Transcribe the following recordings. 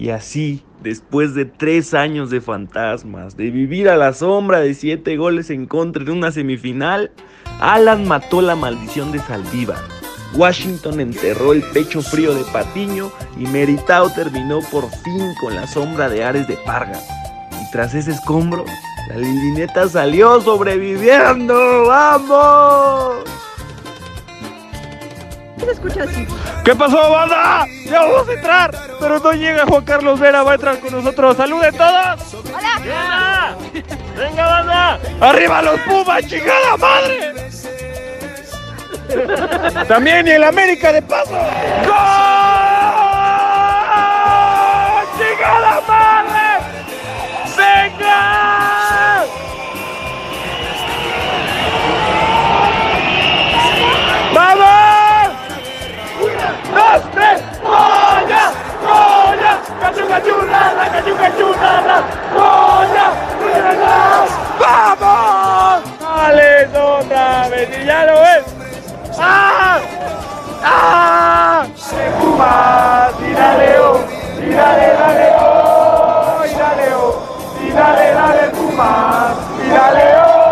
Y así, después de tres años de fantasmas, de vivir a la sombra de siete goles en contra en una semifinal, Alan mató la maldición de Saldívar. Washington enterró el pecho frío de Patiño y Meritao terminó por fin con la sombra de Ares de Parga. Y tras ese escombro, la Lilineta salió sobreviviendo. ¡Vamos! ¿Qué se escucha así? ¿Qué pasó, banda? Ya vamos a entrar, pero no llega Juan Carlos Vera, va a entrar con nosotros. ¡Saluden todos! ¡Hola! ¡Venga! ¡Venga, banda! ¡Arriba los Pumas, chingada madre! También y el América de paso. ¡Gol! ¡Vamos! ¡Dale, otra vez! ¡Y ya lo ves! ¡Ah! ¡Ah! ¡Se fuma! ¡Y dale, oh! ¡Y dale, dale, oh! ¡Y dale, oh! ¡Y dale, oh! ¡Y dale, dale, oh!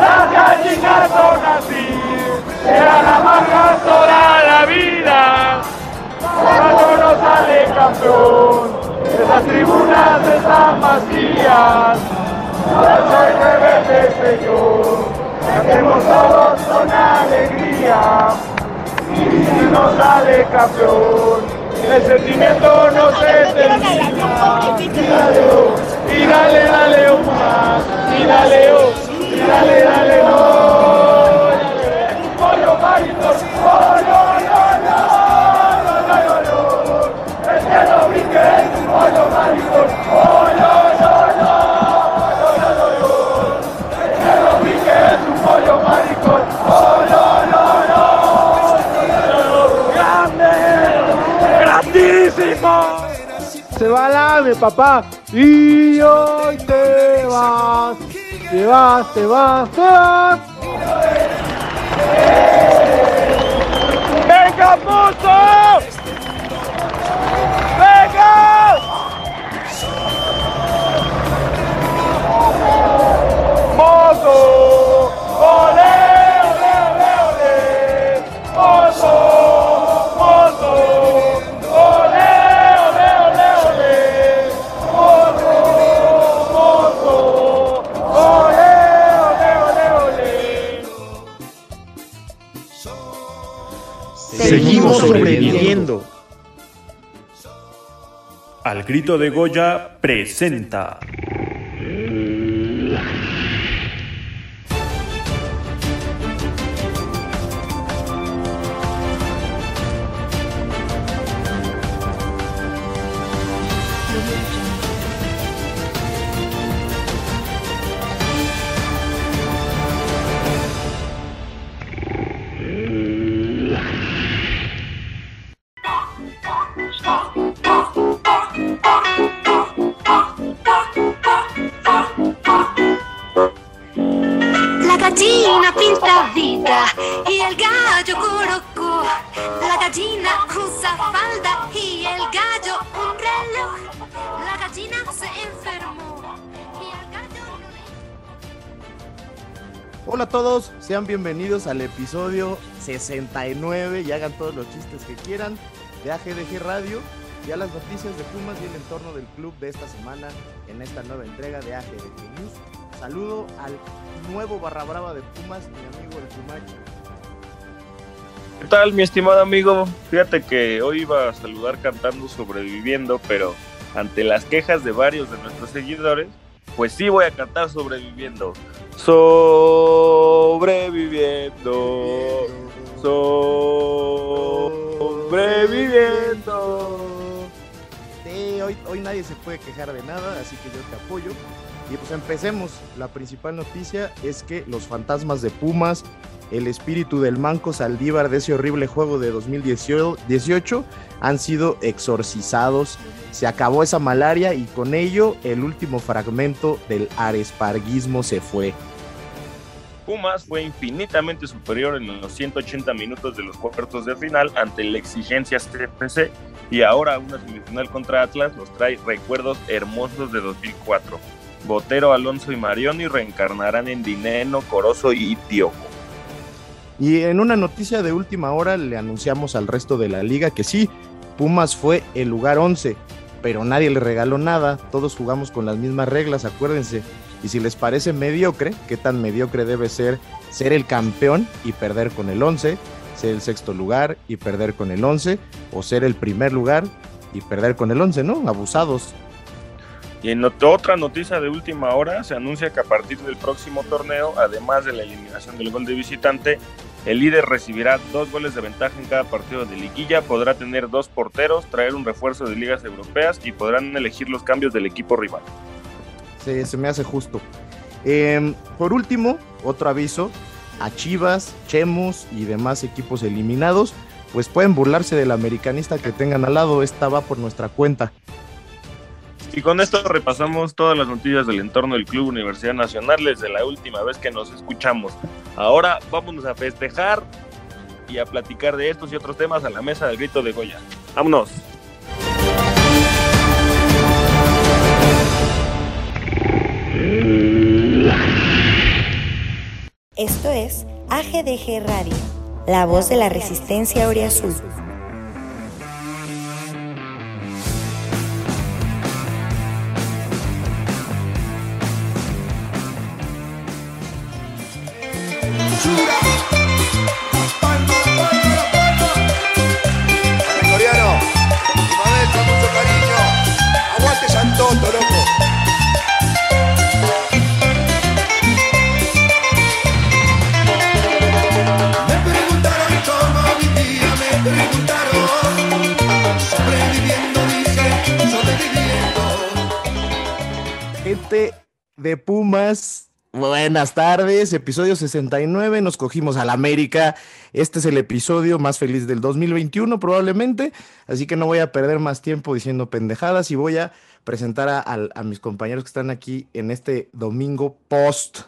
Las gallinas son así, será la más toda la vida. Sale campeón, esas tribunas están vacías. Ahora soy rebelde, Señor, hacemos todos con alegría. Y si no sale campeón, el sentimiento no se termina. Y dale, oh, y dale, dale, oh, más, y dale, oh, y dale, dale, no. Pollo Se va la mi papá y hoy te vas, te vas, te vas, te vas. ¡Venga, puto! ¡Venga! ¡Mozo! Al grito de Goya presenta. Sean bienvenidos al episodio 69 y hagan todos los chistes que quieran de AGDG Radio y a las noticias de Pumas y el entorno del club de esta semana en esta nueva entrega de AGDG News. Saludo al nuevo barra brava de Pumas, mi amigo el Pumachi. ¿Qué tal, mi estimado amigo? Fíjate que hoy iba a saludar cantando sobreviviendo, pero ante las quejas de varios de nuestros seguidores, pues sí voy a cantar sobreviviendo. Sobreviviendo. Sobreviviendo. Sí, hoy, hoy nadie se puede quejar de nada, así que yo te apoyo. Y pues empecemos. La principal noticia es que los fantasmas de Pumas, el espíritu del Manco Saldívar de ese horrible juego de 2018 han sido exorcizados. Se acabó esa malaria y con ello el último fragmento del aresparguismo se fue. Pumas fue infinitamente superior en los 180 minutos de los cuartos de final ante la exigencia CFC y ahora una semifinal contra Atlas nos trae recuerdos hermosos de 2004. Botero, Alonso y Marioni reencarnarán en Dineno, Corozo y Tiojo. Y en una noticia de última hora le anunciamos al resto de la liga que sí, Pumas fue el lugar 11, pero nadie le regaló nada, todos jugamos con las mismas reglas, acuérdense. Y si les parece mediocre, ¿qué tan mediocre debe ser ser el campeón y perder con el 11? Ser el sexto lugar y perder con el 11, o ser el primer lugar y perder con el 11, ¿no? Abusados. Y en otra noticia de última hora, se anuncia que a partir del próximo torneo, además de la eliminación del gol de visitante, el líder recibirá dos goles de ventaja en cada partido de liguilla, podrá tener dos porteros, traer un refuerzo de ligas europeas y podrán elegir los cambios del equipo rival. Sí, se me hace justo. Em, por último, otro aviso, a Chivas, Chemos y demás equipos eliminados, pues pueden burlarse del americanista que tengan al lado, esta va por nuestra cuenta. Y con esto repasamos todas las noticias del entorno del Club Universidad Nacional desde la última vez que nos escuchamos. Ahora vámonos a festejar y a platicar de estos y otros temas a la mesa del grito de Goya. ¡Vámonos! Esto es AGDG Radio, la voz de la resistencia Azul. Buenas tardes, episodio 69, nos cogimos al América. Este es el episodio más feliz del 2021 probablemente, así que no voy a perder más tiempo diciendo pendejadas y voy a presentar a, mis compañeros que están aquí en este domingo post,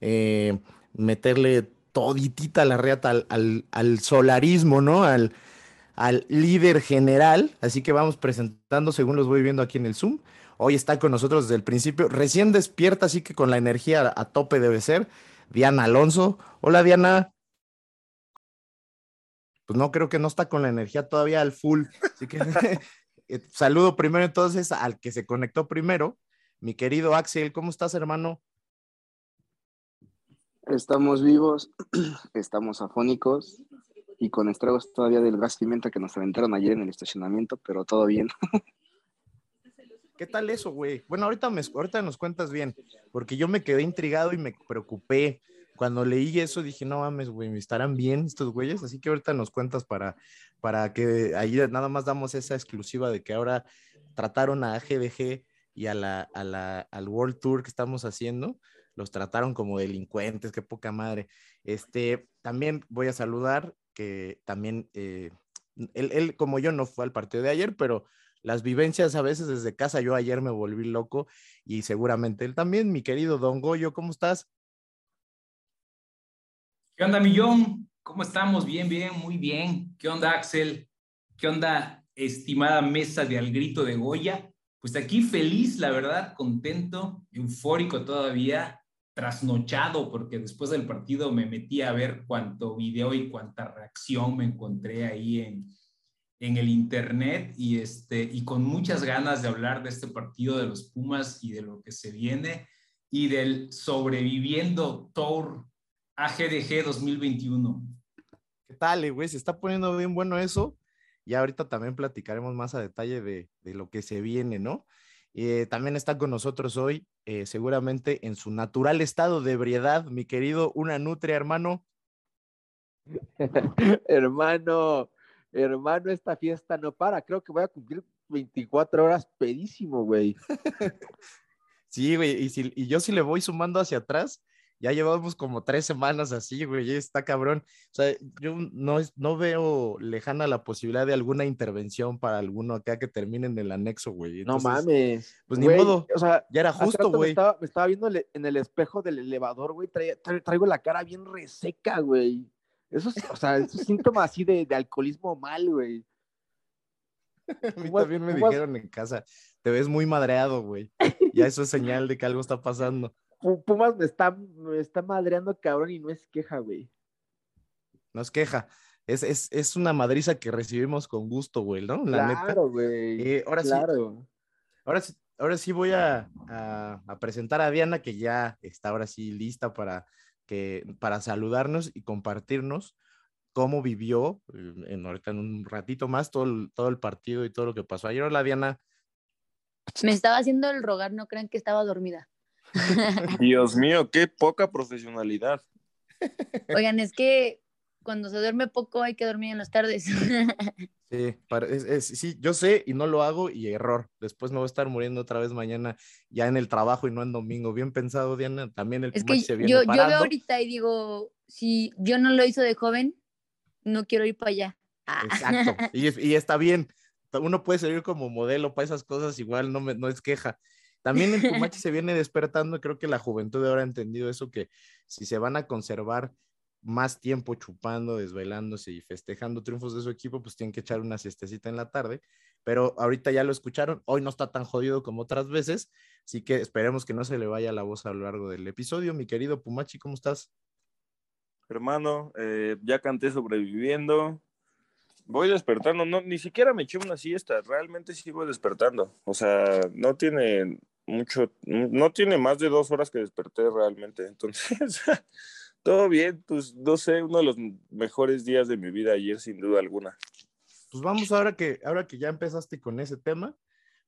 eh, meterle toditita la reata al, solarismo, ¿no? Al líder general, así que vamos presentando según los voy viendo aquí en el Zoom. Hoy está con nosotros desde el principio, recién despierta, así que con la energía a tope debe ser. Diana Alonso. Hola Diana. Pues no, creo que no está con la energía todavía al full. Así que eh, saludo primero entonces al que se conectó primero, mi querido Axel. ¿Cómo estás, hermano? Estamos vivos, estamos afónicos y con estragos todavía del gas pimienta que nos aventaron ayer en el estacionamiento, pero todo bien. ¿Qué tal eso, güey? Bueno, ahorita, me, ahorita nos cuentas bien, porque yo me quedé intrigado y me preocupé. Cuando leí eso dije, no mames, güey, ¿me estarán bien estos güeyes? Así que ahorita nos cuentas para, para que ahí nada más damos esa exclusiva de que ahora trataron a GDG y a la, al World Tour que estamos haciendo, los trataron como delincuentes, qué poca madre. Este, también voy a saludar que también, eh, él, como yo no fue al partido de ayer, pero las vivencias a veces desde casa. Yo ayer me volví loco y seguramente él también, mi querido Don Goyo, ¿cómo estás? ¿Qué onda, Millón? ¿Cómo estamos? Bien, bien, muy bien. ¿Qué onda, Axel? ¿Qué onda, estimada mesa de Al Grito de Goya? Pues aquí feliz, la verdad, contento, eufórico todavía, trasnochado, porque después del partido me metí a ver cuánto video y cuánta reacción me encontré ahí en, en el internet y, este, y con muchas ganas de hablar de este partido de los Pumas y de lo que se viene y del sobreviviendo Tour AGDG 2021. ¿Qué tal, güey? Se está poniendo bien bueno eso. Y ahorita también platicaremos más a detalle de, de lo que se viene, ¿no? Eh, también está con nosotros hoy, eh, seguramente en su natural estado de ebriedad, mi querido Una Nutria, hermano. hermano, hermano, esta fiesta no para. Creo que voy a cumplir 24 horas pedísimo, güey. sí, güey, y, si, y yo si le voy sumando hacia atrás, Ya llevamos como tres semanas así, güey, está cabrón. O sea, yo no, es- no veo lejana la posibilidad de alguna intervención para alguno acá que termine en el anexo, güey. No mames. Pues ni Güey, modo, O sea, ya era justo, rato me güey. estaba, me estaba viendo en el espejo del elevador, güey. tra- traigo la cara bien reseca, güey. Eso es, o sea, es un síntoma así de, de alcoholismo mal, güey. A mí también me dijeron en casa, te ves muy madreado, güey. Ya eso es señal de que algo está pasando. Pu- Pumas me está, me está madreando cabrón y no es queja, güey. No es queja. Es, es, es una madriza que recibimos con gusto, güey, ¿no? La neta. Claro, güey. Eh, ahora sí. Ahora sí, ahora sí voy a, a- a presentar a Diana, que ya está ahora sí lista para, que, para saludarnos y compartirnos cómo vivió eh, en, ahorita en un ratito más todo el, todo el partido y todo lo que pasó ayer. Hola, Diana. Me estaba haciendo el rogar, no crean que estaba dormida. Dios mío, qué poca profesionalidad. Oigan, es que cuando se duerme poco hay que dormir en las tardes. Sí, para- es- es- sí, yo sé y no lo hago y error. Después me voy a estar muriendo otra vez mañana ya en el trabajo y no en domingo. Bien pensado, Diana. También el es Pumachi que se viene yo, yo veo ahorita y digo, si yo no lo hizo de joven, no quiero ir para allá. Ah. Exacto. Y, es- y está bien. Uno puede servir como modelo para esas cosas, igual no, me, no es queja. También el Pumachi se viene despertando. Creo que la juventud ahora ha entendido eso: que si se van a conservar más tiempo chupando, desvelándose y festejando triunfos de su equipo, pues tienen que echar una siestecita en la tarde. Pero ahorita ya lo escucharon. Hoy no está tan jodido como otras veces. Así que esperemos que no se le vaya la voz a lo largo del episodio. Mi querido Pumachi, ¿cómo estás? Hermano, eh, ya canté sobreviviendo. Voy despertando, no, ni siquiera me eché una siesta, realmente voy despertando. O sea, no tiene mucho, no tiene más de dos horas que desperté realmente. Entonces, todo bien, pues no sé, uno de los mejores días de mi vida ayer, sin duda alguna. pues vamos ahora que, ahora que ya empezaste con ese tema,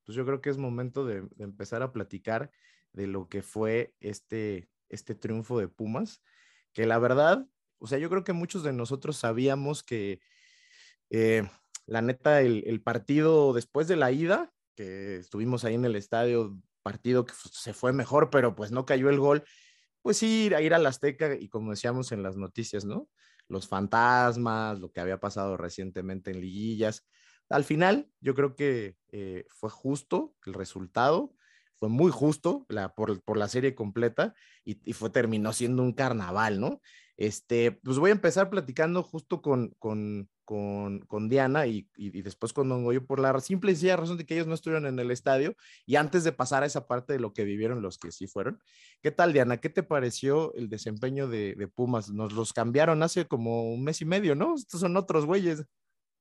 pues yo creo que es momento de, empezar a platicar de lo que fue este, este triunfo de Pumas, que la verdad, o sea, yo creo que muchos de nosotros sabíamos que eh, la neta, el, el partido después de la ida, que estuvimos ahí en el estadio, partido que se fue mejor, pero pues no cayó el gol, pues ir a ir al Azteca y como decíamos en las noticias, ¿no? Los fantasmas, lo que había pasado recientemente en liguillas. Al final, yo creo que eh, fue justo el resultado, fue muy justo la, por, por la serie completa y, y, fue, terminó siendo un carnaval, ¿no? Este, pues voy a empezar platicando justo con, con, con, Diana y, después con Don Goyo por la simple y sencilla razón de que ellos no estuvieron en el estadio y antes de pasar a esa parte de lo que vivieron los que sí fueron. ¿Qué tal, Diana? ¿Qué te pareció el desempeño de, de Pumas? Nos los cambiaron hace como un mes y medio, ¿no? Estos son otros güeyes.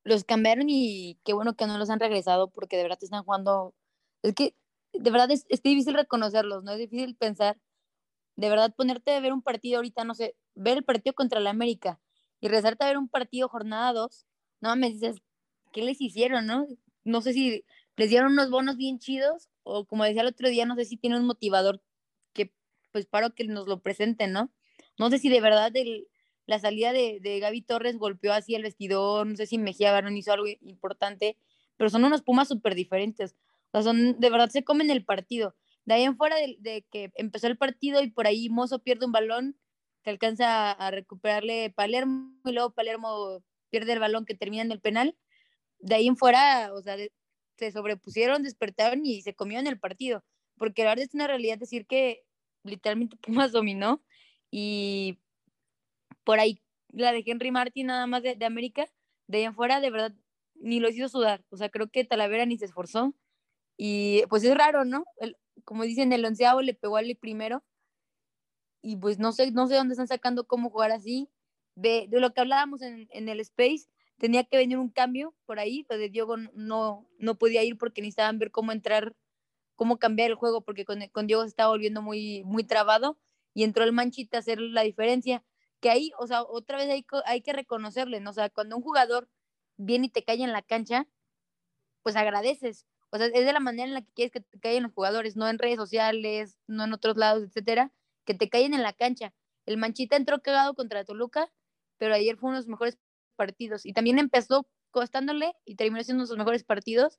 Los cambiaron y qué bueno que no los han regresado porque de verdad están jugando. Es que de verdad es, es difícil reconocerlos, ¿no? Es difícil pensar. De verdad, ponerte a ver un partido ahorita, no sé, ver el partido contra la América y regresarte a ver un partido jornada 2, no me dices, ¿qué les hicieron, no? No sé si les dieron unos bonos bien chidos o como decía el otro día, no sé si tiene un motivador que pues paro que nos lo presenten, ¿no? No sé si de verdad la salida de, de Gaby Torres golpeó así el vestidor, no sé si Mejía Barón hizo algo importante, pero son unos Pumas súper diferentes. Son, de verdad se comen el partido. De ahí en fuera de, que empezó el partido y por ahí Mozo pierde un balón, que alcanza a, recuperarle Palermo y luego Palermo pierde el balón que termina en el penal. De ahí en fuera, o sea, se sobrepusieron, despertaron y se comieron el partido. Porque la verdad es una realidad decir que literalmente Pumas dominó y por ahí la de Henry Martin nada más de, de, América, de ahí en fuera de verdad ni los hizo sudar, o sea, creo que Talavera ni se esforzó y pues es raro, ¿no? El, como dicen, el onceavo le pegó al primero y pues no sé, no sé dónde están sacando cómo jugar así, de, de lo que hablábamos en, en, el Space, tenía que venir un cambio por ahí, lo de Diego no, no podía ir porque necesitaban ver cómo entrar, cómo cambiar el juego, porque con, con Diego se estaba volviendo muy, muy trabado y entró el Manchita a hacer la diferencia que ahí, o sea, otra vez hay, hay que reconocerle, ¿no? O sea, cuando un jugador viene y te cae en la cancha, pues agradeces. O sea, es de la manera en la que quieres que te caigan los jugadores, no en redes sociales, no en otros lados, etcétera, que te caen en la cancha. El Manchita entró cagado contra Toluca, pero ayer fue uno de los mejores partidos. Y también empezó costándole y terminó siendo uno de sus mejores partidos.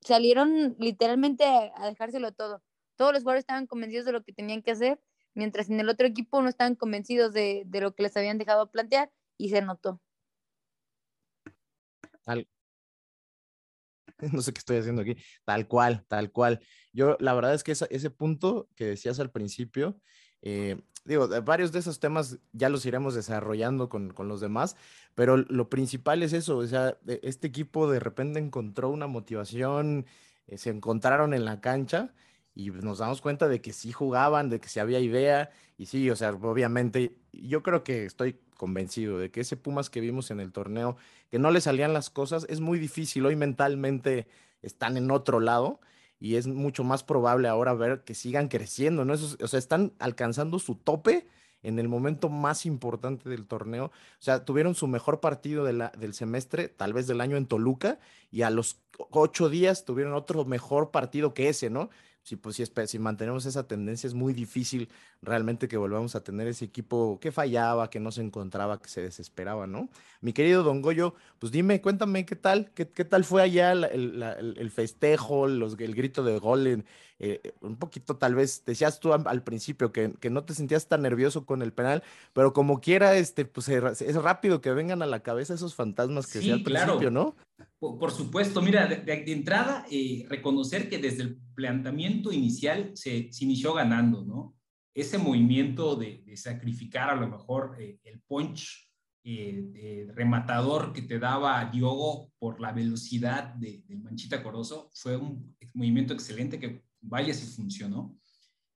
Salieron literalmente a dejárselo todo. Todos los jugadores estaban convencidos de lo que tenían que hacer mientras en el otro equipo no estaban convencidos de, de lo que les habían dejado plantear y se notó. no sé qué estoy haciendo aquí, tal cual, tal cual. Yo, la verdad es que esa- ese punto que decías al principio, eh, digo, varios de esos temas ya los iremos desarrollando con, con los demás, pero lo principal es eso, o sea, de- este equipo de repente encontró una motivación, eh, se encontraron en la cancha y nos damos cuenta de que sí jugaban, de que sí había idea, y sí, o sea, obviamente, yo creo que estoy convencido de que ese Pumas que vimos en el torneo, que no le salían las cosas, es muy difícil, hoy mentalmente están en otro lado y es mucho más probable ahora ver que sigan creciendo, ¿no? O sea, están alcanzando su tope en el momento más importante del torneo. O sea, tuvieron su mejor partido de del semestre, tal vez del año en Toluca, y a los ocho días tuvieron otro mejor partido que ese, ¿no? Si, pues, si, mantenemos esa tendencia, es muy difícil realmente que volvamos a tener ese equipo que fallaba, que no se encontraba, que se desesperaba, ¿no? Mi querido Don Goyo, pues dime, cuéntame qué tal, qué, qué tal fue allá el, la- el- el festejo, los, el grito de gol, eh, un poquito tal vez, decías tú al principio que, que no te sentías tan nervioso con el penal, pero como quiera, este, pues es rápido que vengan a la cabeza esos fantasmas que Sí, al claro. principio, ¿no? Por, supuesto, mira, de, de- de entrada, eh, reconocer que desde el planteamiento inicial se, inició ganando, ¿no? Ese movimiento de, de sacrificar a lo mejor eh, el punch eh, rematador que te daba Diogo por la velocidad de, del Manchita Corozo fue un movimiento excelente que vaya si funcionó.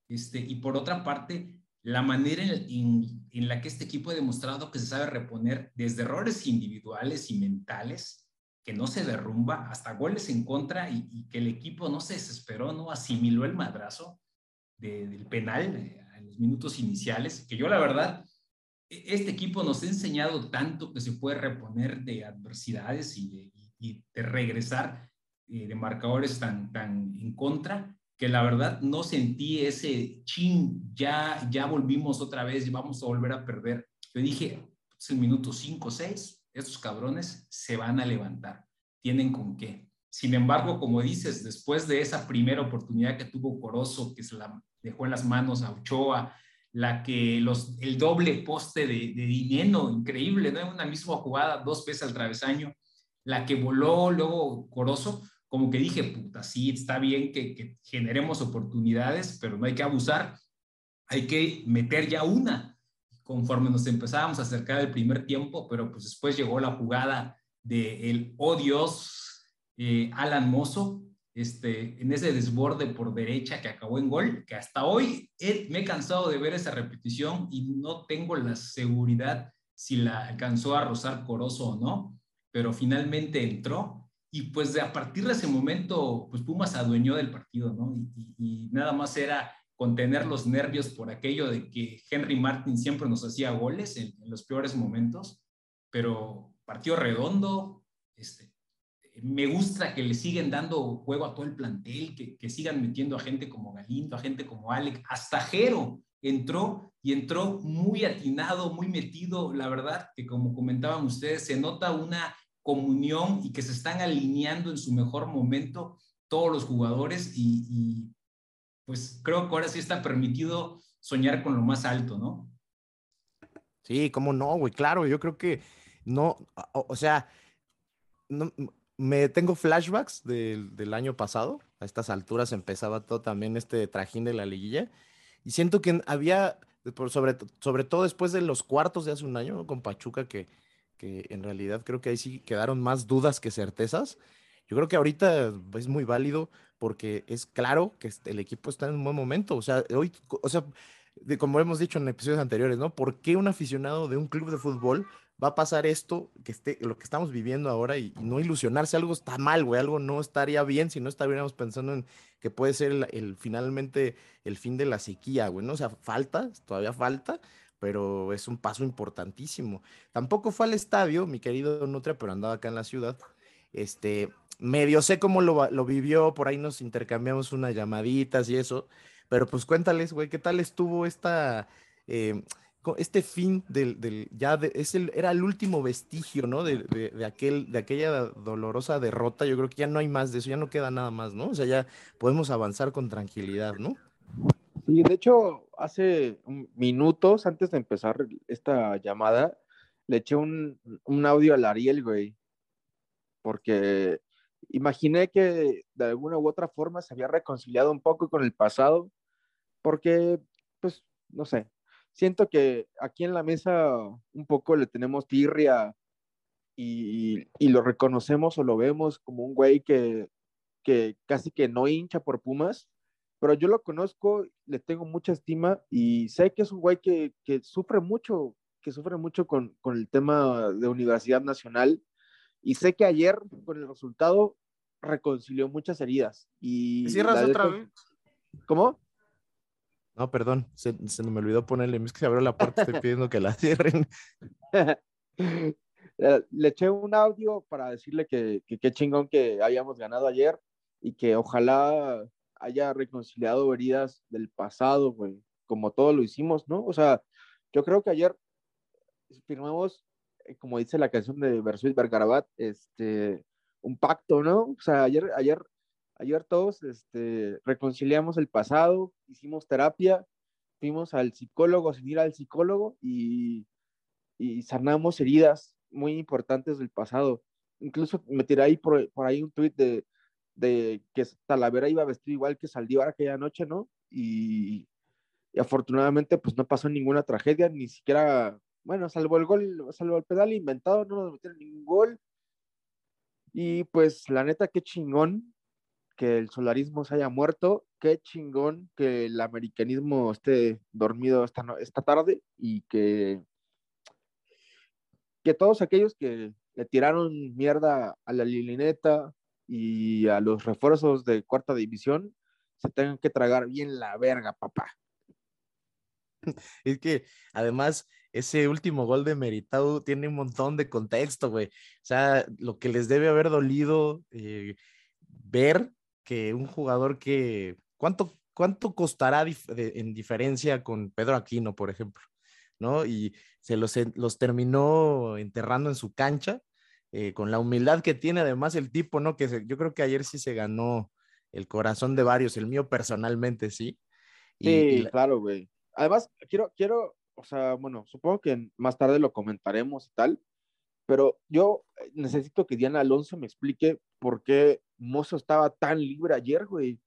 Este, y por otra parte, la manera en la que este equipo ha demostrado que se sabe reponer desde errores individuales y mentales, que no se derrumba, hasta goles en contra y, que el equipo no se desesperó, no asimiló el madrazo de- del penal eh, en los minutos iniciales, que yo la verdad, e- este equipo nos ha enseñado tanto que se puede reponer de adversidades y de, regresar eh, de marcadores tan, tan en contra, que la verdad no sentí ese chin, ya, ya volvimos otra vez y vamos a volver a perder. Yo dije, es el minuto 5 o 6, estos cabrones se van a levantar, tienen con qué. Sin embargo, como dices, después de esa primera oportunidad que tuvo Corozo, que se la dejó en las manos a Ochoa, la que los, el doble poste de, Dineno, increíble, ¿no? En una misma jugada, dos veces al travesaño, la que voló luego Corozo, como que dije, puta, sí, está bien que, que generemos oportunidades, pero no hay que abusar, hay que meter ya una conforme nos empezábamos a acercar al primer tiempo, pero pues después llegó la jugada de el oh Dios, eh, Alan Mozo, este, en ese desborde por derecha que acabó en gol, que hasta hoy me he cansado de ver esa repetición y no tengo la seguridad si la alcanzó a rozar Corozo o no, pero finalmente entró y pues a partir de ese momento, pues Pumas adueñó del partido, ¿no? Y nada más era contener los nervios por aquello de que Henry Martin siempre nos hacía goles en, los peores momentos, pero partido redondo, este, me gusta que le siguen dando juego a todo el plantel, que, que, sigan metiendo a gente como Galindo, a gente como Alec, hasta Jero entró y entró muy atinado, muy metido, la verdad que como comentaban ustedes, se nota una comunión y que se están alineando en su mejor momento todos los jugadores y pues creo que ahora sí está permitido soñar con lo más alto, ¿no? Sí, cómo no, güey, claro, yo creo que no, o, sea, no, me tengo flashbacks del, del, año pasado, a estas alturas empezaba todo también este trajín de la liguilla, y siento que había, sobre, sobre todo después de los cuartos de hace un año con Pachuca, que, que en realidad creo que ahí sí quedaron más dudas que certezas. Yo creo que ahorita es muy válido porque es claro que el equipo está en un buen momento. O sea, hoy, o sea, de, como hemos dicho en episodios anteriores, ¿no? ¿Por qué un aficionado de un club de fútbol va a pasar esto, que esté, lo que estamos viviendo ahora y, no ilusionarse? Algo está mal, güey, algo no estaría bien si no estaríamos pensando en que puede ser el finalmente el fin de la sequía, güey, ¿no? O sea, falta, todavía falta, pero es un paso importantísimo. Tampoco fue al estadio, mi querido Nutria, pero andaba acá en la ciudad. Este, medio sé cómo lo, lo vivió, por ahí nos intercambiamos unas llamaditas y eso, pero pues cuéntales, güey, ¿qué tal estuvo esta, eh, este fin del, ya de, es el, era el último vestigio, ¿no? De, de, aquel, de aquella dolorosa derrota, yo creo que ya no hay más de eso, ya no queda nada más, ¿no? O sea, ya podemos avanzar con tranquilidad, ¿no? Sí, de hecho, hace minutos antes de empezar esta llamada, le eché un, un audio al Ariel, güey, porque imaginé que de alguna u otra forma se había reconciliado un poco con el pasado, porque, pues, no sé, siento que aquí en la mesa un poco le tenemos tirria y, y lo reconocemos o lo vemos como un güey que, que casi que no hincha por Pumas, pero yo lo conozco, le tengo mucha estima y sé que es un güey que, que sufre mucho, que sufre mucho con, con el tema de Universidad Nacional y sé que ayer con el resultado reconcilió muchas heridas. Y ¿Cierras otra vez? ¿Cómo? No, perdón, se, se me olvidó ponerle. Es que se abrió la puerta, estoy pidiendo que la cierren. Eh, le eché un audio para decirle que que qué chingón que hayamos ganado ayer y que ojalá haya reconciliado heridas del pasado, güey, como todos lo hicimos, ¿no? O sea, yo creo que ayer firmamos, como dice la canción de Versuit Bergarabat, este, un pacto, ¿no? O sea, ayer, ayer, ayer todos este, reconciliamos el pasado, hicimos terapia, fuimos al psicólogo sin ir al psicólogo y, y sanamos heridas muy importantes del pasado. Incluso me tiré ahí por, por ahí un tuit de, de que Talavera iba vestido igual que Saldívar aquella noche, ¿no? Y, y afortunadamente pues no pasó ninguna tragedia, ni siquiera, bueno, salvo el gol, salvo el pedal inventado, no nos metieron ningún gol. Y pues la neta, qué chingón que el solarismo se haya muerto, qué chingón que el americanismo esté dormido esta, esta tarde y que, que todos aquellos que le tiraron mierda a la lilineta y a los refuerzos de cuarta división se tengan que tragar bien la verga, papá. Es que además ese último gol de Meritau tiene un montón de contexto, güey. O sea, lo que les debe haber dolido eh, ver que un jugador que... ¿Cuánto, cuánto costará dif- de- en diferencia con Pedro Aquino, por ejemplo? ¿No? Y se los, los terminó enterrando en su cancha, eh, con la humildad que tiene además el tipo, ¿no? Que se- yo creo que ayer sí se ganó el corazón de varios, el mío personalmente, sí. Y- Sí, y la- claro, güey. Además, quiero, quiero, o sea, bueno, supongo que más tarde lo comentaremos y tal, pero yo eh, necesito que Diana Alonso me explique por qué Mozo estaba tan libre ayer, güey.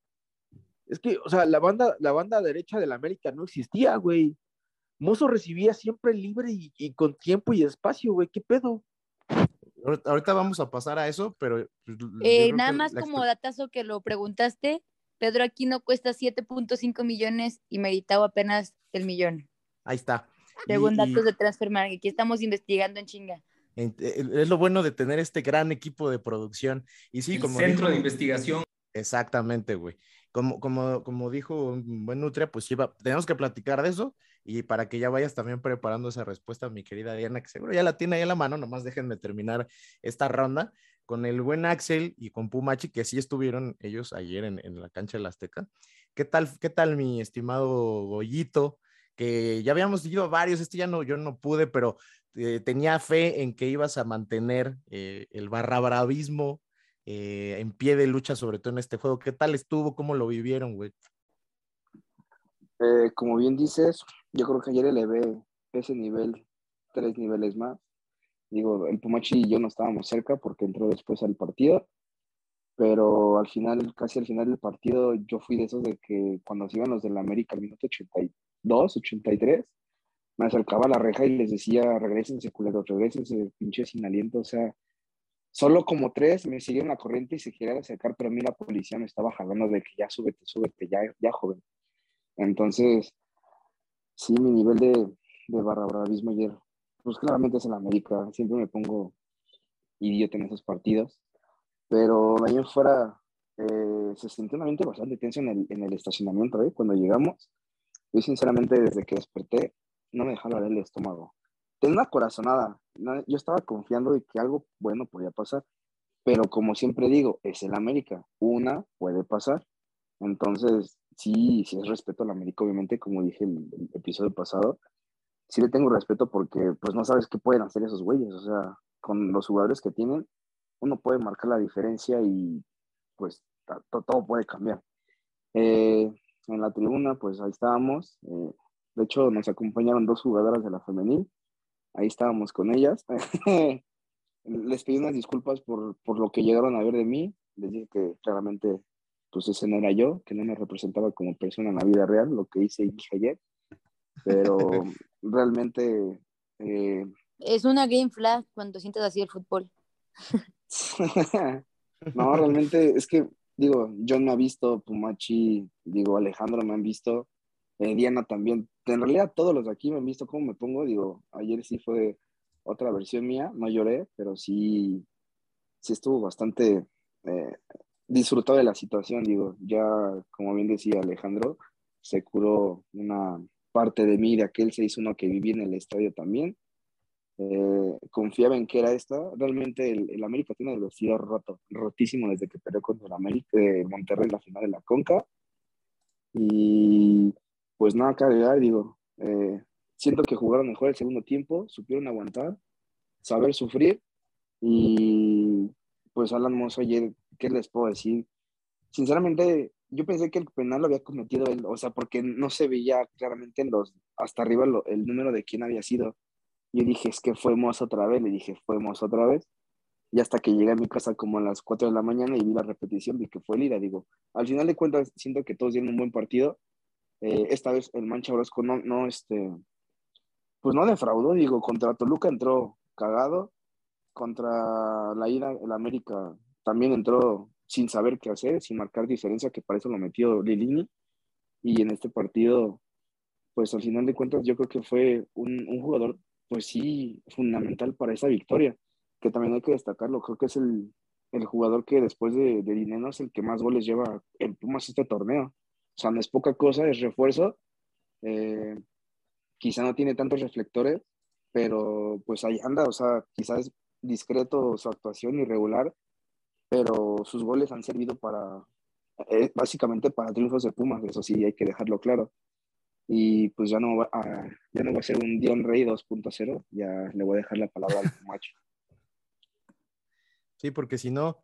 Es que, o sea, la banda, la banda derecha del América no existía, güey. Mozo recibía siempre libre y, y con tiempo y espacio, güey. ¿Qué pedo? Ahorita- vamos a pasar a eso, pero... pues, Eh, nada más la como datazo que lo preguntaste, Pedro Aquino cuesta 7.5 millones y Meritao apenas el millón. Ahí está. Según y datos de Transfer Market, aquí estamos investigando en chinga. es lo bueno de tener este gran equipo de producción. Y sí, El como centro dijo- de investigación. Exactamente, güey. Como, como, como dijo un buen Nutria, pues sí, tenemos que platicar de eso y para que ya vayas también preparando esa respuesta, mi querida Diana, que seguro ya la tiene ahí en la mano, nomás déjenme terminar esta ronda con el buen Axel y con Pumachi, que sí estuvieron ellos ayer en, en la cancha del Azteca. ¿Qué tal, qué tal, mi estimado Goyito? Que ya habíamos ido a varios, este ya no, yo no pude, pero eh, tenía fe en que ibas a mantener eh, el barra eh, en pie de lucha, sobre todo en este juego. ¿Qué tal estuvo? ¿Cómo lo vivieron, güey? Como bien dices, yo creo que ayer elevé ese nivel tres niveles más. Digo, el Pumachi y yo no estábamos cerca porque entró después al partido, pero al final, casi al final del partido, yo fui de esos de que cuando se iban los del América al minuto 82, 83, me acercaba a la reja y les decía, regresense, culeros, regresense, pinche sin aliento, o sea, solo como tres me siguieron la corriente y se querían acercar, pero a mí la policía me estaba jalando de que ya súbete, súbete, ya, ya joven. Entonces, sí, mi nivel de, de barra bravismo ayer, pues claramente es el América, siempre me pongo idiota en esos partidos, pero en fuera eh, se sintió un ambiente bastante tenso en el, en el estacionamiento, ¿eh? Cuando llegamos, yo sinceramente desde que desperté no me dejaba el estómago. Tenía una corazonada, yo estaba confiando de que algo bueno podía pasar, pero como siempre digo, es el América, una puede pasar. Entonces, sí, sí es respeto al América, obviamente, como dije el, el episodio pasado, sí le tengo respeto porque pues no sabes qué pueden hacer esos güeyes, o sea, con los jugadores que tienen, uno puede marcar la diferencia y pues todo puede cambiar. Eh, en la tribuna, pues ahí estábamos. eh, de hecho, nos acompañaron dos jugadoras de la femenil. Ahí estábamos con ellas. Les pedí unas disculpas por, por lo que llegaron a ver de mí. Les dije que claramente, pues ese no era yo, que no me representaba como persona en la vida real, lo que hice y dije ayer. Pero realmente, eh, Es una green flag cuando sientes así el fútbol. no, realmente es que, digo, John me ha visto, Pumachi, digo, Alejandro me han visto, eh, Diana también. En realidad todos los aquí me han visto cómo me pongo. Digo, ayer sí fue otra versión mía, no lloré, pero sí, sí estuvo bastante eh, disfrutado de la situación. Digo, ya, como bien decía Alejandro, se curó una parte de mí de aquel 6-1 que viví en el estadio también. Eh, confiaba en que era esta. Realmente el, el América tiene el vestido roto, rotísimo desde que perdió contra el América de Monterrey en la final de la Conca. Y pues nada que agregar, digo, eh, siento que jugaron mejor el segundo tiempo, supieron aguantar, saber sufrir y pues Alan Mozo ayer, ¿qué les puedo decir? Sinceramente, yo pensé que el penal lo había cometido él, o sea, porque no se veía claramente en los, hasta arriba lo- el número de quién había sido. Yo dije, es que fue Mozo otra vez, le dije, fue Mozo otra vez. Y hasta que llegué a mi casa como a las 4 de la mañana y vi la repetición, vi que fue Lira. Digo, al final de cuentas, siento que todos dieron un buen partido. Eh, esta vez el Mancha Orozco no, no, este, pues no defraudó, digo, contra Toluca entró cagado, contra la ida, el América también entró sin saber qué hacer, sin marcar diferencia, que para eso lo metió Lilini. Y en este partido, pues al final de cuentas, yo creo que fue un, un jugador, pues sí, fundamental para esa victoria, que también hay que destacarlo. Creo que es el, el jugador que después de, de Dineno es el que más goles lleva en Pumas este torneo. O sea, no es poca cosa, es refuerzo. Eh, quizá no tiene tantos reflectores, pero pues ahí anda, o sea, quizás discreto su actuación irregular, pero sus goles han servido para, eh, básicamente para triunfos de Pumas, eso sí, hay que dejarlo claro. Y pues ya no va a, ya no va a ser un Dion Rey 2.0, ya le voy a dejar la palabra al macho. Sí, porque si no,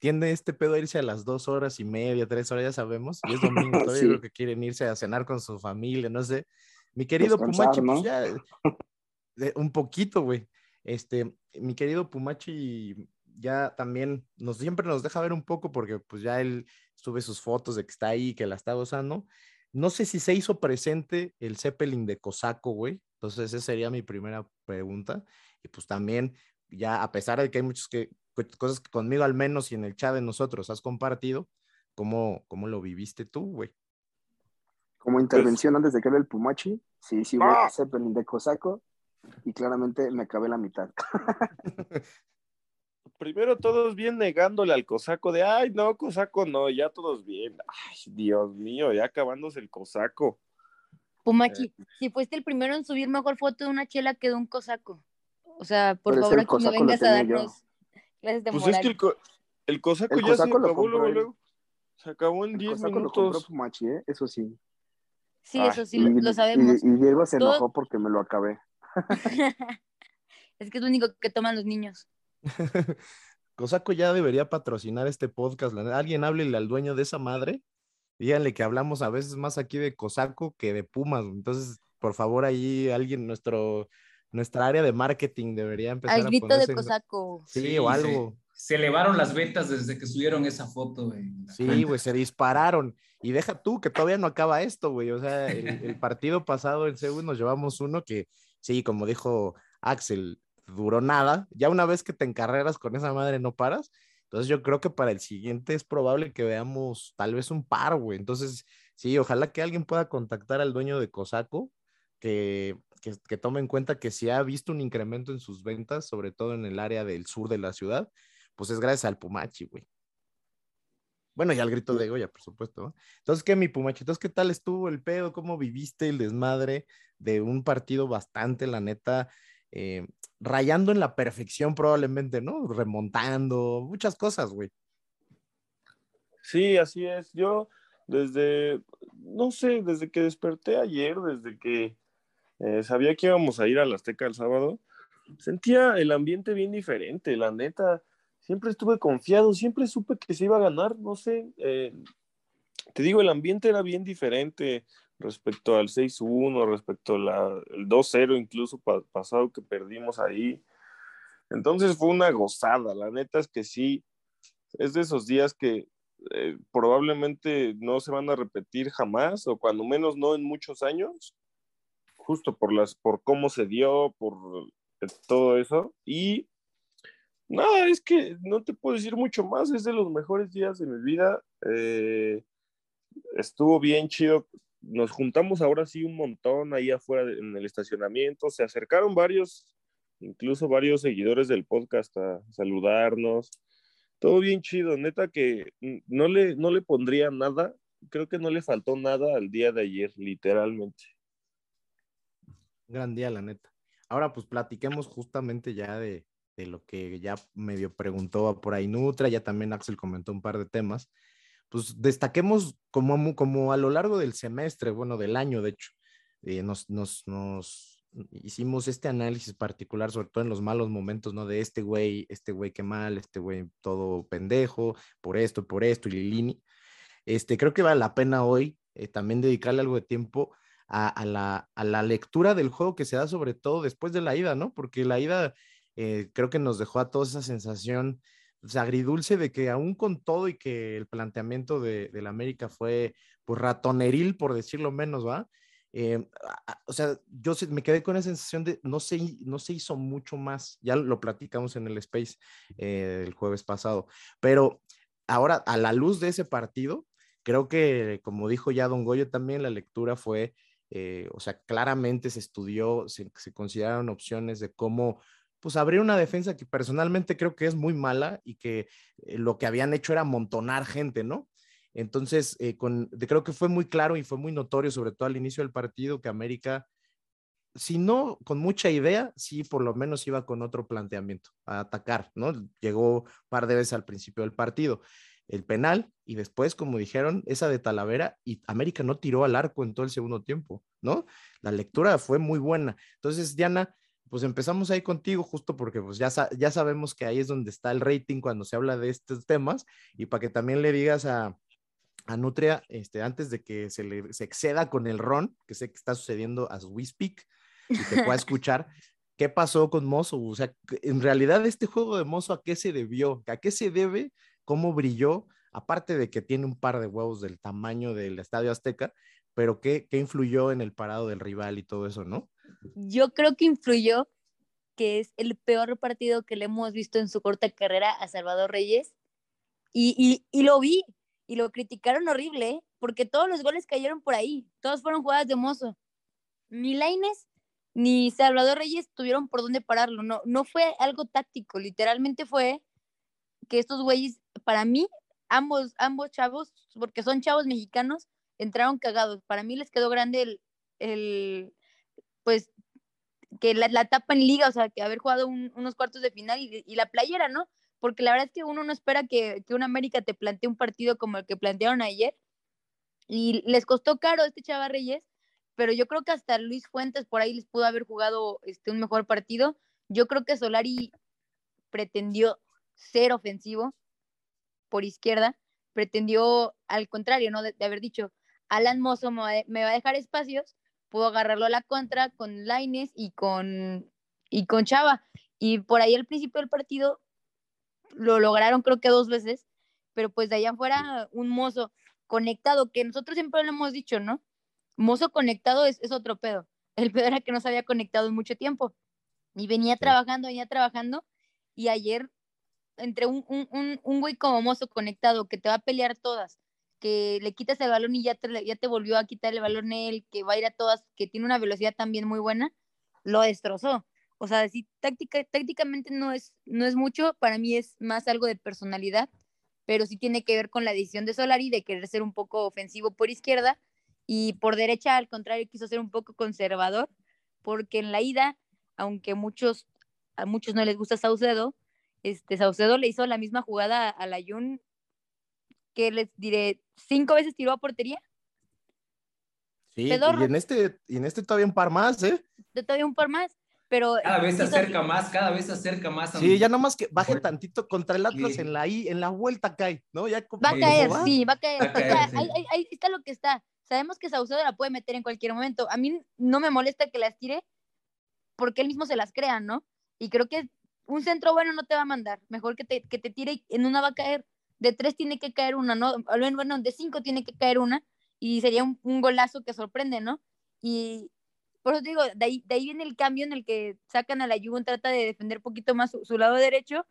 tiende este pedo a irse a las dos horas y media, tres horas, ya sabemos. Y es domingo, todavía Sí. creo que quieren irse a cenar con su familia, no sé. Mi querido Descansar, Pumachi, pues ya, de- un poquito, güey. Este, mi querido Pumachi ya también nos siempre nos deja ver un poco porque pues ya él sube sus fotos de que está ahí, que la está gozando. No sé si se hizo presente el Zeppelin de Cosaco, güey. Entonces esa sería mi primera pregunta. Y pues también, ya a pesar de que hay muchas que, co- cosas que conmigo al menos y en el chat de nosotros has compartido, ¿cómo, cómo lo viviste tú, güey? Como intervención antes de que hable el Pumachi, sí, sí, hubo Ah. Zeppelin de Cosaco, y claramente me acabé la mitad. Primero todos bien negándole al cosaco de, ay, no, cosaco no, ya todos bien. Ay, Dios mío, ya acabándose el cosaco. Pumachi, si fuiste el primero en subir mejor foto de una chela que de un cosaco. O sea, por Pero favor, el aquí no cosaco lo vengas a yo. darnos clases de Pues moral. es que el, co- el cosaco El ya cosaco se acabó luego, luego. Se acabó en El 10 Cosaco lo compró minutos. Pumachi, ¿eh? eso sí. Sí, Ay, eso sí, y, lo, lo sabemos. y- y Diego se Todo- enojó porque me lo acabé. es que es lo único que toman los niños. Cosaco ya debería patrocinar este podcast. Alguien háblele al dueño de esa madre. Díganle que hablamos a veces más aquí de Cosaco que de Pumas. Entonces, por favor, ahí alguien, nuestro, nuestra área de marketing debería empezar Al a grito ponerse de en- cosaco. Sí, o se- algo. Se, elevaron las ventas desde que subieron esa foto, güey. Sí, güey, se dispararon. Y deja tú que todavía no acaba esto, güey. O sea, el, el partido pasado en Seúl nos llevamos uno que, sí, como dijo Axel, duró nada. Ya una vez que te encarreras con esa madre no paras. Entonces yo creo que para el siguiente es probable que veamos tal vez un par, güey. Entonces, sí, ojalá que alguien pueda contactar al dueño de Cosaco, que, que, tome en cuenta que si ha visto un incremento en sus ventas, sobre todo en el área del sur de la ciudad, pues es gracias al Pumachi, güey. Bueno, y al grito de Goya, por supuesto. ¿no? Entonces, ¿qué, mi Pumachitos? ¿Qué tal estuvo el pedo? ¿Cómo viviste el desmadre de un partido bastante, la neta, eh, rayando en la perfección probablemente, ¿no? Remontando, muchas cosas, güey. Sí, así es. Yo desde, no sé, desde que desperté ayer, desde que eh, sabía que íbamos a ir a la Azteca el sábado, sentía el ambiente bien diferente, la neta. Siempre estuve confiado, siempre supe que se iba a ganar, no sé. eh, te digo, el ambiente era bien diferente respecto al 6-1, respecto al 2-0 incluso pasado que perdimos ahí. Entonces fue una gozada, la neta es que sí, es de esos días que eh, probablemente no se van a repetir jamás, o cuando menos no en muchos años, justo por, las, por cómo se dio, por eh, todo eso. Y nada, es que no te puedo decir mucho más, es de los mejores días de mi vida. Eh, estuvo bien chido. Nos juntamos ahora sí un montón ahí afuera en el estacionamiento. Se acercaron varios, incluso varios seguidores del podcast a saludarnos. Todo bien chido, neta que no le, no le pondría nada, creo que no le faltó nada al día de ayer, literalmente. Gran día, la neta. Ahora pues platiquemos justamente ya de, de lo que ya medio preguntó por ahí Nutra, ya también Axel comentó un par de temas pues destaquemos como, como a lo largo del semestre, bueno, del año, de hecho, eh, nos, nos, nos, hicimos este análisis particular, sobre todo en los malos momentos, ¿no? De este güey, este güey qué mal, este güey todo pendejo, por esto, por esto, y Lilini. Este, creo que vale la pena hoy eh, también dedicarle algo de tiempo a, a, la, a, la, lectura del juego que se da sobre todo después de la ida, ¿no? Porque la ida eh, creo que nos dejó a todos esa sensación pues, agridulce de que aún con todo y que el planteamiento de, la América fue pues ratoneril, por decirlo menos, ¿va? Eh, o sea, yo me quedé con esa sensación de no se, no se hizo mucho más, ya lo platicamos en el Space eh, el jueves pasado, pero ahora a la luz de ese partido, creo que como dijo ya Don Goyo también, la lectura fue, eh, o sea, claramente se estudió, se, se consideraron opciones de cómo pues abrir una defensa que personalmente creo que es muy mala y que eh, lo que habían hecho era amontonar gente, ¿no? Entonces, eh, con, creo que fue muy claro y fue muy notorio, sobre todo al inicio del partido, que América, si no con mucha idea, sí por lo menos iba con otro planteamiento, a atacar, ¿no? Llegó un par de veces al principio del partido. El penal y después, como dijeron, esa de Talavera y América no tiró al arco en todo el segundo tiempo, ¿no? La lectura fue muy buena. Entonces, Diana, pues empezamos ahí contigo justo porque pues ya, ya sabemos que ahí es donde está el rating cuando se habla de estos temas y para que también le digas a, a Nutria, este, antes de que se, le, se exceda con el ron, que sé que está sucediendo as we speak, y te pueda escuchar, ¿qué pasó con Mozo? O sea, en realidad este juego de Mozo, ¿a qué se debió? ¿A qué se debe? ¿Cómo brilló? Aparte de que tiene un par de huevos del tamaño del Estadio Azteca, pero ¿qué, qué influyó en el parado del rival y todo eso, no? Yo creo que influyó que es el peor partido que le hemos visto en su corta carrera a Salvador Reyes. Y, y, lo vi y lo criticaron horrible, ¿eh? porque todos los goles cayeron por ahí, todos fueron jugadas de mozo. Ni Laines ni Salvador Reyes tuvieron por dónde pararlo, no, no fue algo táctico, literalmente fue que estos güeyes, para mí, ambos, ambos chavos, porque son chavos mexicanos, entraron cagados. Para mí les quedó grande el, el, pues que la, la etapa en liga, o sea, que haber jugado unos cuartos de final y, la playera, ¿no? Porque la verdad es que uno no espera que, que un América te plantee un partido como el que plantearon ayer. Y les costó caro este Chava Reyes, pero yo creo que hasta Luis Fuentes por ahí les pudo haber jugado este, un mejor partido. Yo creo que Solari pretendió ser ofensivo por izquierda, pretendió al contrario, ¿no? De, haber dicho, Alan Mozo me va a dejar espacios pudo agarrarlo a la contra con Laines y con, y con Chava. Y por ahí al principio del partido lo lograron creo que dos veces, pero pues de allá afuera un mozo conectado, que nosotros siempre lo hemos dicho, ¿no? Mozo conectado es, es otro pedo. El pedo era que no se había conectado en mucho tiempo. Y venía trabajando, venía trabajando, y ayer entre un, un, un, un güey como mozo conectado que te va a pelear todas, que le quitas el balón y ya te, ya te volvió a quitar el balón él, que va a ir a todas, que tiene una velocidad también muy buena, lo destrozó. O sea, sí, táctica, tácticamente no es, no es mucho, para mí es más algo de personalidad, pero sí tiene que ver con la decisión de Solari de querer ser un poco ofensivo por izquierda y por derecha, al contrario, quiso ser un poco conservador, porque en la ida, aunque muchos, a muchos no les gusta Saucedo, este, Saucedo le hizo la misma jugada a la Jun que les diré, cinco veces tiró a portería. Sí, y en, este, y en este todavía un par más, ¿eh? Todavía un par más. pero Cada vez se acerca más, cada vez se acerca más. a Sí, mi- ya nomás que baje tantito contra el Atlas Sí. en la I, en la vuelta cae, ¿no? Ya como- Va a caer, ¿cómo va? sí, va a caer. Va a O caer, sea, sí. ahí, ahí- ahí está lo que está. Sabemos que Saucedo la puede meter en cualquier momento. A mí no me molesta que las tire porque él mismo se las crea, ¿no? Y creo que un centro bueno no te va a mandar. Mejor que te, que te tire y en una va a caer. De tres tiene que caer una, ¿no? Bueno, de cinco tiene que caer una y sería un, golazo que sorprende, ¿no? Y por eso te digo, de ahí, de ahí viene el cambio en el que sacan a la Juve, trata de defender poquito más su, lado derecho,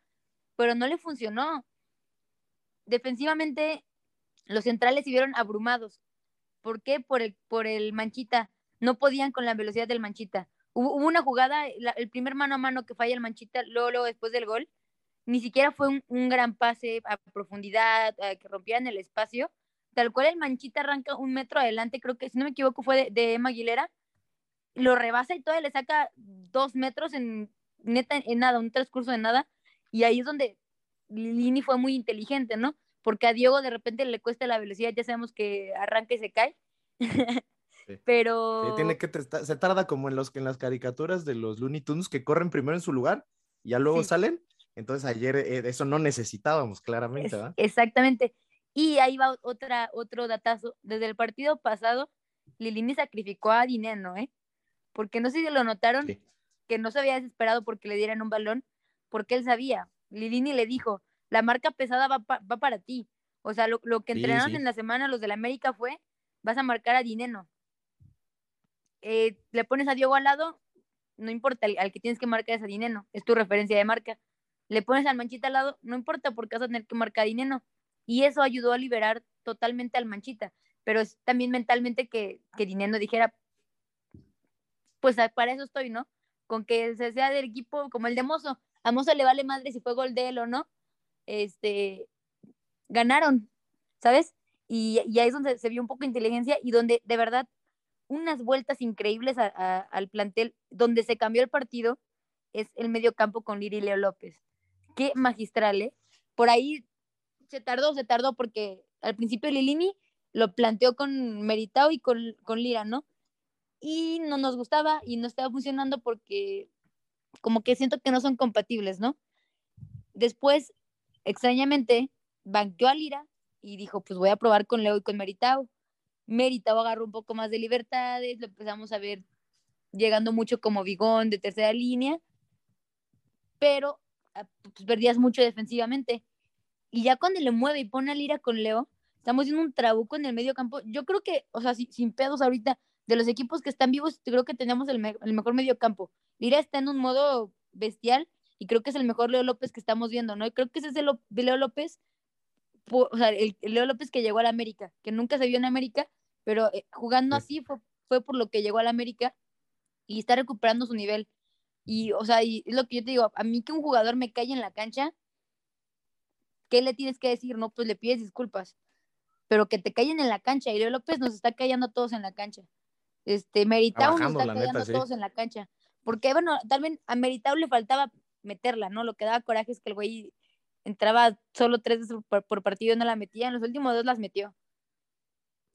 pero no le funcionó. Defensivamente, los centrales se vieron abrumados. ¿Por qué? Por el, por el Manchita. No podían con la velocidad del Manchita. Hubo, una jugada, el primer mano a mano que falla el Manchita, luego después del gol, ni siquiera fue un, un gran pase a profundidad, a que rompieran el espacio. Tal cual el Manchita arranca un metro adelante, creo que, si no me equivoco, fue de, de Emma Aguilera, lo rebasa y todavía le saca dos metros en neta en nada, un transcurso de nada. Y ahí es donde Lini fue muy inteligente, ¿no? Porque a Diego de repente le cuesta la velocidad, ya sabemos que arranca y se cae. Pero Sí, tiene que se tarda como en los en las caricaturas de los Looney Tunes que corren primero en su lugar y ya luego Sí. salen. Entonces ayer eh, eso no necesitábamos claramente, ¿verdad? exactamente. Y ahí va otra, otro datazo. Desde el partido pasado, Lilini sacrificó a Dineno, ¿eh? Porque no sé si lo notaron, Sí. que no se había desesperado porque le dieran un balón, porque él sabía. Lilini le dijo, la marca pesada va, pa- va para ti. O sea, lo, lo que entrenaron sí. en la semana los del América fue, vas a marcar a Dineno. Eh, le pones a Diego al lado, no importa, al, al que tienes que marcar es a Dineno, es tu referencia de marca. Le pones al Manchita al lado, no importa porque vas a tener que marcar a Dineno. Y eso ayudó a liberar totalmente al Manchita. Pero es también mentalmente que, que dijera, pues para eso estoy, ¿no? Con que se sea del equipo como el de Mozo. A Mozo le vale madre si fue gol de él o no. Este, ganaron, ¿sabes? Y, y ahí es donde se vio un poco de inteligencia y donde de verdad unas vueltas increíbles al plantel, donde se cambió el partido, es el medio campo con Liri Leo López. Qué magistral, ¿eh? Por ahí se tardó, se tardó porque al principio Lilini lo planteó con Meritao y con, con Lira, ¿no? Y no nos gustaba y no estaba funcionando porque como que siento que no son compatibles, ¿no? Después, extrañamente, banqueó a Lira y dijo, pues voy a probar con Leo y con Meritao. Meritao agarró un poco más de libertades, lo empezamos a ver llegando mucho como Vigón de tercera línea, pero pues, perdías mucho defensivamente. Y ya cuando le mueve y pone a Lira con Leo, estamos viendo un trabuco en el medio campo. Yo creo que, o sea, si- sin pedos ahorita, de los equipos que están vivos, creo que tenemos el, me- el mejor medio campo. Lira está en un modo bestial y creo que es el mejor Leo López que estamos viendo, ¿no? Y creo que ese es el Lo- Leo López, o sea, el, el Leo López que llegó a la América, que nunca se vio en América, pero eh, jugando Sí. así fue, fue por lo que llegó a la América y está recuperando su nivel. Y, o sea, y es lo que yo te digo, a mí que un jugador me calle en la cancha, ¿qué le tienes que decir? No, pues le pides disculpas. Pero que te callen en la cancha. Y Leo López nos está callando a todos en la cancha. Este, Meritao nos está la callando neta, a todos en la cancha. Porque, bueno, tal vez a Meritao le faltaba meterla, ¿no? Lo que daba coraje es que el güey entraba solo tres veces por, por partido y no la metía. En los últimos dos las metió.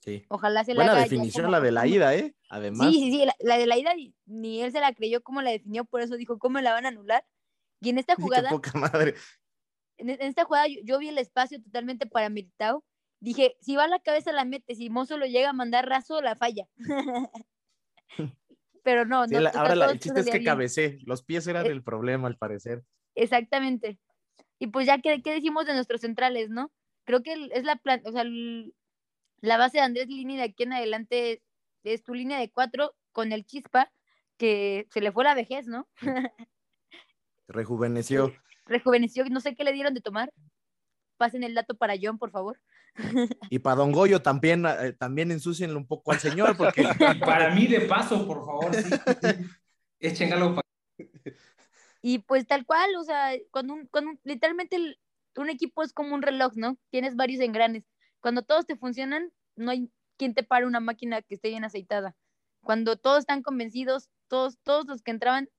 Sí. Ojalá se la Buena haga definición como la de la ida, ¿eh? Además. Sí, sí, sí, la, la de la ida ni él se la creyó cómo la definió, por eso dijo, ¿cómo la van a anular? Y en esta Sí, qué jugada, poca madre. en, en esta jugada yo, yo vi el espacio totalmente para Militao. Dije, si va a la cabeza la mete, si Mozo lo llega a mandar raso, la falla. Pero no, Sí, no. la- ahora la- el chiste es que bien. cabecé. Los pies eran Eh, el problema, al parecer. Exactamente. Y pues ya, ¿qué, qué decimos de nuestros centrales, no? Creo que es la, plan- o sea, el- la base de Andrés Lini de aquí en adelante es tu línea de cuatro con el Chispa, que se le fue la vejez, ¿no? Rejuveneció. Rejuveneció, no sé qué le dieron de tomar. Pasen el dato para John, por favor. Y para Don Goyo también, eh, también ensucienlo un poco al señor, porque Para mí, de paso, por favor, sí. Echen algo para Y pues tal cual, o sea, cuando, un, cuando un- literalmente el- un equipo es como un reloj, ¿no? Tienes varios engranes. Cuando todos te funcionan, no hay quien te pare una máquina que esté bien aceitada. Cuando todos están convencidos, todos, todos los que entraban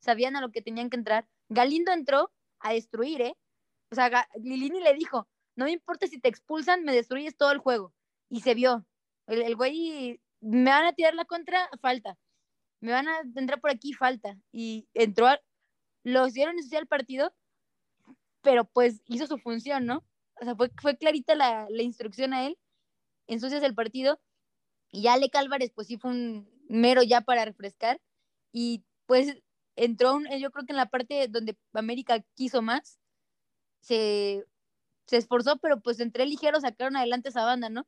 sabían a lo que tenían que entrar. Galindo entró a destruir, ¿eh? O sea, Lilini le dijo, no me importa si te expulsan, me destruyes todo el juego. Y se vio. El, güey, me van a tirar la contra, falta. me van a entrar por aquí falta. Y entró, a- los dieron en el partido, pero pues hizo su función, ¿no? O sea, fue, fue clarita la, la instrucción a él, ensucias el partido, y ya Ale Álvarez, pues sí fue un mero ya para refrescar, y pues entró, un- yo creo que en la parte donde América quiso más, se, se esforzó, pero pues entre ligeros sacaron adelante esa banda, ¿no?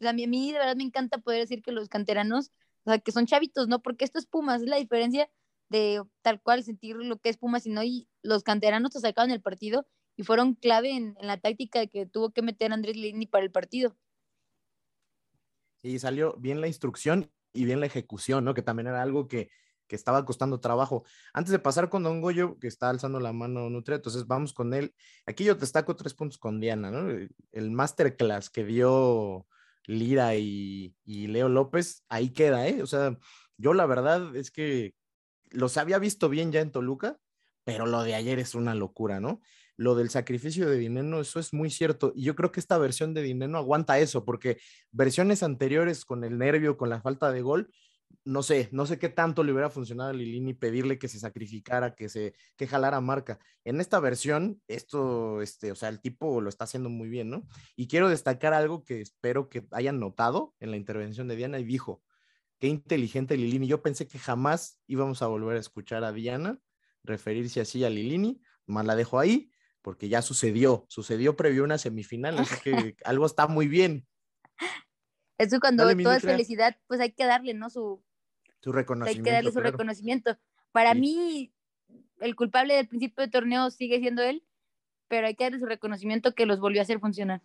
Sea, a mí, a mí de verdad me encanta poder decir que los canteranos, o sea, que son chavitos, ¿no? Porque esto es Pumas, es la diferencia de tal cual sentir lo que es Pumas, y no, y los canteranos te sacaron el partido y fueron clave en, la táctica que tuvo que meter Andrés Lini para el partido. Y salió bien la instrucción y bien la ejecución, ¿no? Que también era algo que, que estaba costando trabajo. Antes de pasar con Don Goyo, que está alzando la mano Nutria, entonces vamos con él. Aquí yo destaco tres puntos con Diana, ¿no? El- El masterclass que dio Lira y, y Leo López, ahí queda, ¿eh? O sea, yo la verdad es que los había visto bien ya en Toluca, pero lo de ayer es una locura, ¿no? Lo del sacrificio de Dineno, eso es muy cierto. Y yo creo que esta versión de Dineno aguanta eso, porque versiones anteriores con el nervio, con la falta de gol, no sé, no sé qué tanto le hubiera funcionado a Lilini pedirle que se sacrificara, que se, que jalara marca. En esta versión, esto, este, o sea, el tipo lo está haciendo muy bien, ¿no? Y quiero destacar algo que espero que hayan notado en la intervención de Diana y dijo, qué inteligente Lilini. Yo pensé que jamás íbamos a volver a escuchar a Diana referirse así a Lilini, más la dejo ahí, porque ya sucedió, sucedió previo a una semifinal, así que algo está muy bien, Eso cuando Dale, todo es felicidad, pues hay que darle, ¿no? Su, su hay reconocimiento. que darle su claro. reconocimiento. Para Sí. mí, el culpable del principio de torneo sigue siendo él, pero hay que darle su reconocimiento que los volvió a hacer funcionar.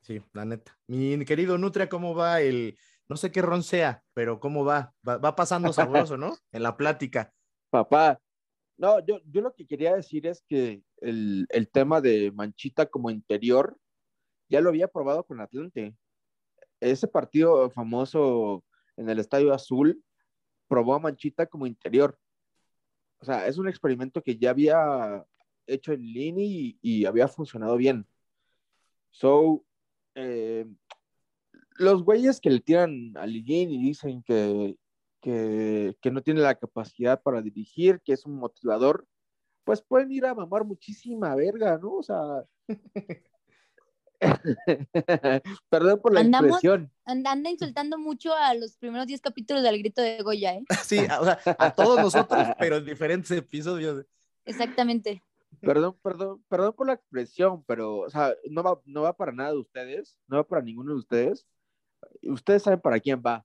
Sí, la neta. Mi querido Nutria, ¿cómo va el, no sé qué ron sea, pero cómo va? Va, va pasando sabroso, ¿no? En la plática. Papá, no, yo, yo lo que quería decir es que el, el tema de Manchita como interior ya lo había probado con Atlante. Ese partido famoso en el Estadio Azul probó a Manchita como interior. O sea, es un experimento que ya había hecho en Lini y, había funcionado bien. So, eh, los güeyes que le tiran a Lini y dicen que, que, que no tiene la capacidad para dirigir, que es un motivador, pues pueden ir a mamar muchísima verga, ¿no? O sea, perdón por la Andamos- expresión. Anda, anda insultando mucho a los primeros 10 capítulos del grito de Goya, ¿eh? Sí, o sea, a todos nosotros, pero en diferentes episodios. Exactamente. Perdón, perdón, perdón por la expresión, pero, o sea, no va, no va para nada de ustedes, no va para ninguno de ustedes. Ustedes saben para quién va.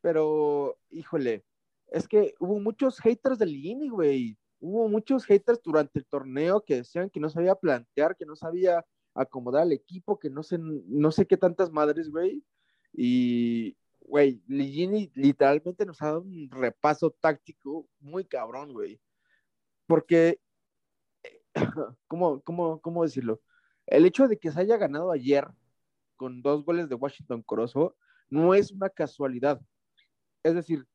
Pero, híjole, es que hubo muchos haters del Lini, güey. Hubo muchos haters durante el torneo que decían que no sabía plantear, que no sabía acomodar al equipo, que no sé, no sé qué tantas madres, güey. Y, güey, Ligini literalmente nos ha dado un repaso táctico muy cabrón, güey. Porque ¿cómo, cómo, cómo decirlo? El hecho de que se haya ganado ayer con dos goles de Washington Corozo no es una casualidad. Es decir,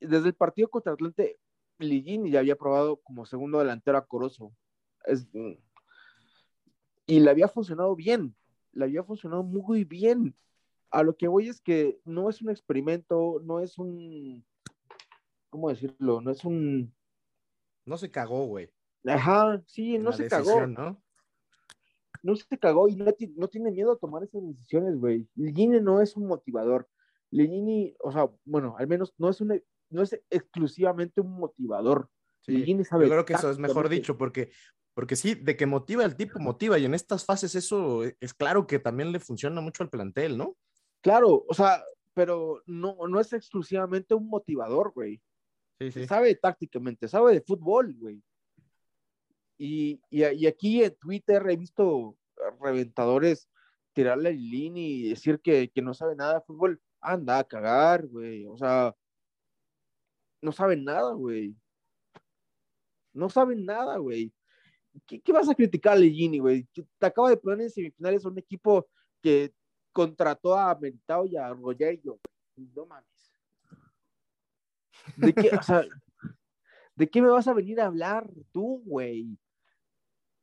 desde el partido contra Atlante, Ligini ya había probado como segundo delantero a Corozo. Es, y le había funcionado bien, le había funcionado muy bien. A lo que voy es que no es un experimento, no es un, ¿cómo decirlo? No es un... No se cagó, güey. Ajá, sí, en no se decisión, cagó. ¿no? no se cagó y no, no tiene miedo a tomar esas decisiones, güey. Ligini no es un motivador. Ligini, o sea, bueno, al menos no es, un, no es exclusivamente un motivador. Sí, sabe Yo creo que eso es mejor dicho, porque, porque sí, de que motiva el tipo, motiva, y en estas fases eso es claro que también le funciona mucho al plantel, ¿no? Claro, o sea, pero no, no es exclusivamente un motivador, güey. Sí, sí. Sabe tácticamente, sabe de fútbol, güey. Y, y, y aquí en Twitter he visto reventadores tirarle a Lilini y decir que, que no sabe nada de fútbol. Anda a cagar, güey. O sea, no saben nada, güey. No saben nada, güey. ¿Qué, vas a criticar a Lilini, güey? Te acaba de poner en semifinales a un equipo que contrató a Meritao y a Rogerio. güey. No mames. ¿De qué, o sea, ¿de qué me vas a venir a hablar tú, güey?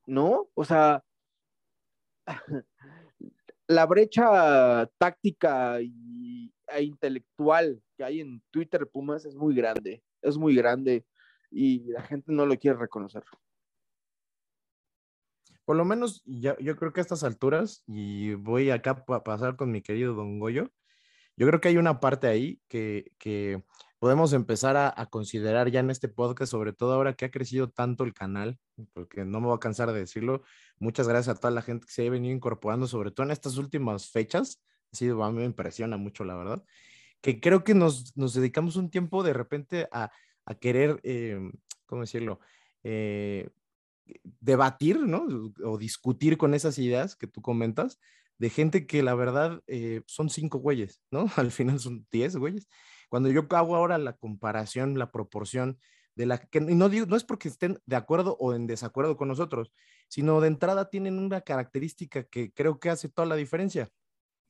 ¿No? O sea, la brecha táctica y intelectual que hay en Twitter Pumas es muy grande, es muy grande y la gente no lo quiere reconocer. Por lo menos yo, yo creo que a estas alturas, y voy acá a pasar con mi querido Don Goyo, yo creo que hay una parte ahí que, que podemos empezar a, a, considerar ya en este podcast, sobre todo ahora que ha crecido tanto el canal, porque no me voy a cansar de decirlo. Muchas gracias a toda la gente que se ha venido incorporando, sobre todo en estas últimas fechas. Sido, a mí me impresiona mucho, la verdad. Que creo que nos, nos dedicamos un tiempo de repente a, a querer, eh, ¿cómo decirlo? Eh, debatir, ¿no? O discutir con esas ideas que tú comentas, de gente que la verdad eh, son cinco güeyes, ¿no? Al final son diez güeyes. Cuando yo hago ahora la comparación, la proporción de la que no digo, no es porque estén de acuerdo o en desacuerdo con nosotros, sino de entrada tienen una característica que creo que hace toda la diferencia.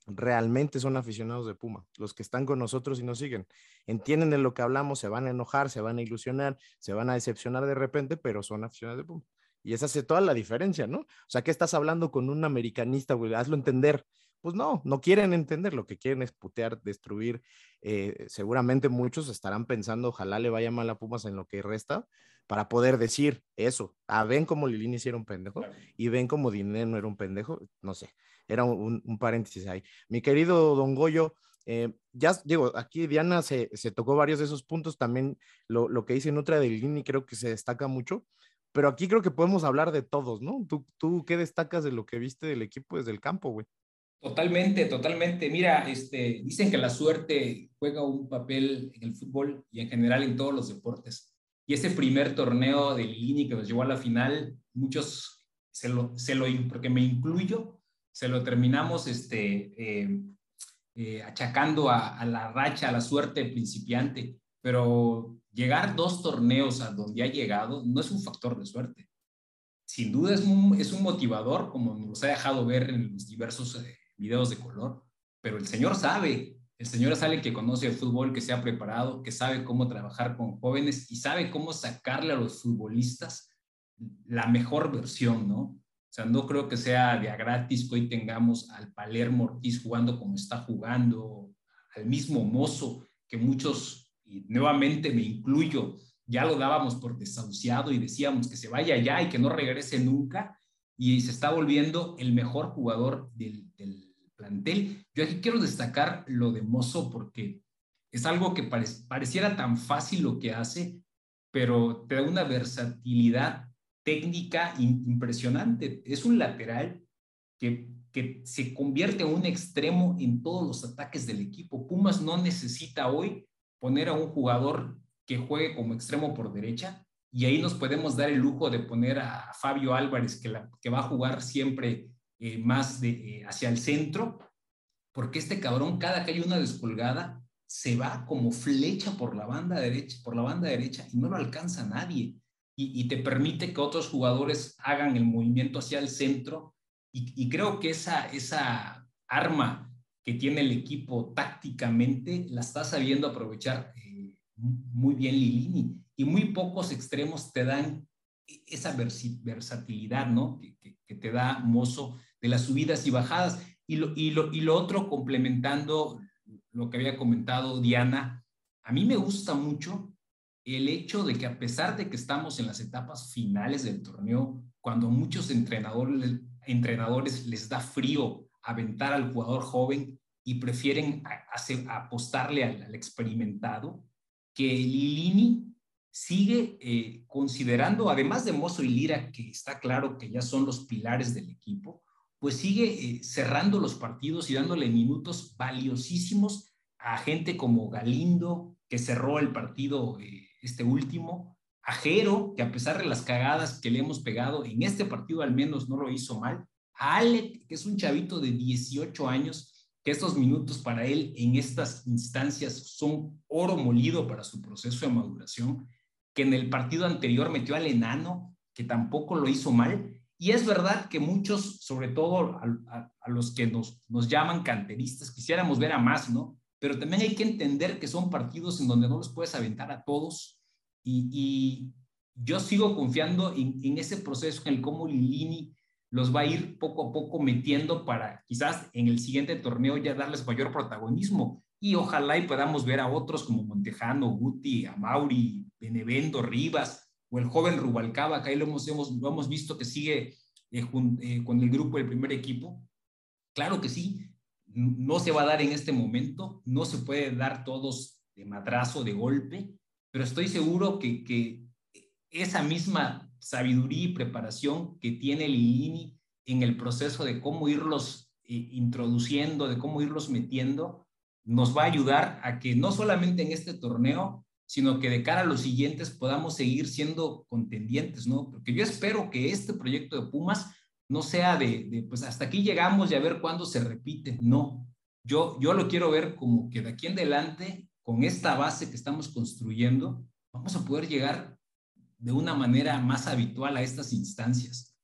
Realmente son aficionados de Puma, los que están con nosotros y nos siguen. Entienden de lo que hablamos, se van a enojar, se van a ilusionar, se van a decepcionar de repente, pero son aficionados de Puma. Y esa hace toda la diferencia, ¿no? O sea, ¿qué estás hablando con un americanista, güey? Hazlo entender. Pues no, no quieren entender, lo que quieren es putear, destruir. Eh, seguramente muchos estarán pensando, ojalá le vaya mal a Pumas en lo que resta, para poder decir eso. Ah, ven cómo Lilini hicieron un pendejo y ven cómo Diné no era un pendejo, no sé, era un, un paréntesis ahí. Mi querido Don Goyo, eh, ya digo, aquí Diana se, se, tocó varios de esos puntos, también lo, lo que dice Nutra de Lilini creo que se destaca mucho, pero aquí creo que podemos hablar de todos, ¿no? ¿Tú, tú qué destacas de lo que viste del equipo desde el campo, güey? Totalmente, totalmente. Mira, este, dicen que la suerte juega un papel en el fútbol y en general en todos los deportes. Y ese primer torneo de Lini que nos llevó a la final, muchos se lo, se lo porque me incluyo, se lo terminamos este, eh, eh, achacando a, a, la racha, a la suerte principiante. Pero llegar dos torneos a donde ha llegado no es un factor de suerte. Sin duda es un, es un motivador, como nos ha dejado ver en los diversos eh, videos de color, pero el señor sabe, el señor alguien que conoce el fútbol, que se ha preparado, que sabe cómo trabajar con jóvenes y sabe cómo sacarle a los futbolistas la mejor versión, ¿no? Sea, no creo que sea de a gratis que hoy tengamos al Palermo Ortiz jugando como está jugando, al mismo mozo que muchos y nuevamente me incluyo, ya lo dábamos por desahuciado y decíamos que se vaya ya y que no regrese nunca, y se está volviendo el mejor jugador del, plantel. Yo aquí quiero destacar lo de Mozo porque es algo que pare, pareciera tan fácil lo que hace, pero te da una versatilidad técnica impresionante. Es un lateral que, que se convierte en un extremo en todos los ataques del equipo. Pumas no necesita hoy poner a un jugador que juegue como extremo por derecha y ahí nos podemos dar el lujo de poner a Fabio Álvarez, que, la, que va a jugar siempre eh, más de, eh, hacia el centro, porque este cabrón, cada que hay una descolgada, se va como flecha por la banda derecha, por la banda derecha y no lo alcanza nadie. Y, te permite que otros jugadores hagan el movimiento hacia el centro. Y, creo que esa, esa arma que tiene el equipo tácticamente, la está sabiendo aprovechar eh, muy bien Lilini. Y muy pocos extremos te dan esa versatilidad, ¿no? Que, que, que, te da Mozo de las subidas y bajadas. Y lo, y, lo, y lo otro, complementando lo que había comentado Diana, a mí me gusta mucho el hecho de que a pesar de que estamos en las etapas finales del torneo, cuando muchos entrenadores, entrenadores les da frío aventar al jugador joven y prefieren apostarle al, al, experimentado, que Lilini sigue eh, considerando, además de Mozo y Lira, que está claro que ya son los pilares del equipo, pues sigue eh, cerrando los partidos y dándole minutos valiosísimos a gente como Galindo, que cerró el partido eh, este último, a que a pesar de las cagadas que le hemos pegado, en este partido al menos no lo hizo mal, a Alec, que es un chavito de 18 años, que estos minutos para él en estas instancias son oro molido para su proceso de maduración, que en el partido anterior metió al enano, que tampoco lo hizo mal. Y es verdad que muchos, sobre todo a, a, a los que nos, nos llaman canteristas, quisiéramos ver a más, ¿no? Pero también hay que entender que son partidos en donde no los puedes aventar a todos. Y, yo sigo confiando en, ese proceso, en el cómo Lilini los va a ir poco a poco metiendo para quizás en el siguiente torneo ya darles mayor protagonismo. y ojalá y podamos ver a otros como Montejano, Guti, a Mauri, Benevento, Rivas o el joven Rubalcaba, que ahí lo hemos, lo hemos visto que sigue eh, eh, con el grupo del primer equipo. Claro que sí, no se va a dar en este momento, no se puede dar todos de madrazo, de golpe, pero estoy seguro que, que esa misma sabiduría y preparación que tiene Lilini en el proceso de cómo irlos eh, introduciendo, de cómo irlos metiendo, nos va a ayudar a que no solamente en este torneo, sino que de cara a los siguientes podamos seguir siendo contendientes, ¿no? Porque yo espero que este proyecto de Pumas no sea de, de, pues hasta aquí llegamos y a ver cuándo se repite, no. Yo, yo lo quiero ver como que de aquí en adelante, con esta base que estamos construyendo, vamos a poder llegar de una manera más habitual a estas instancias.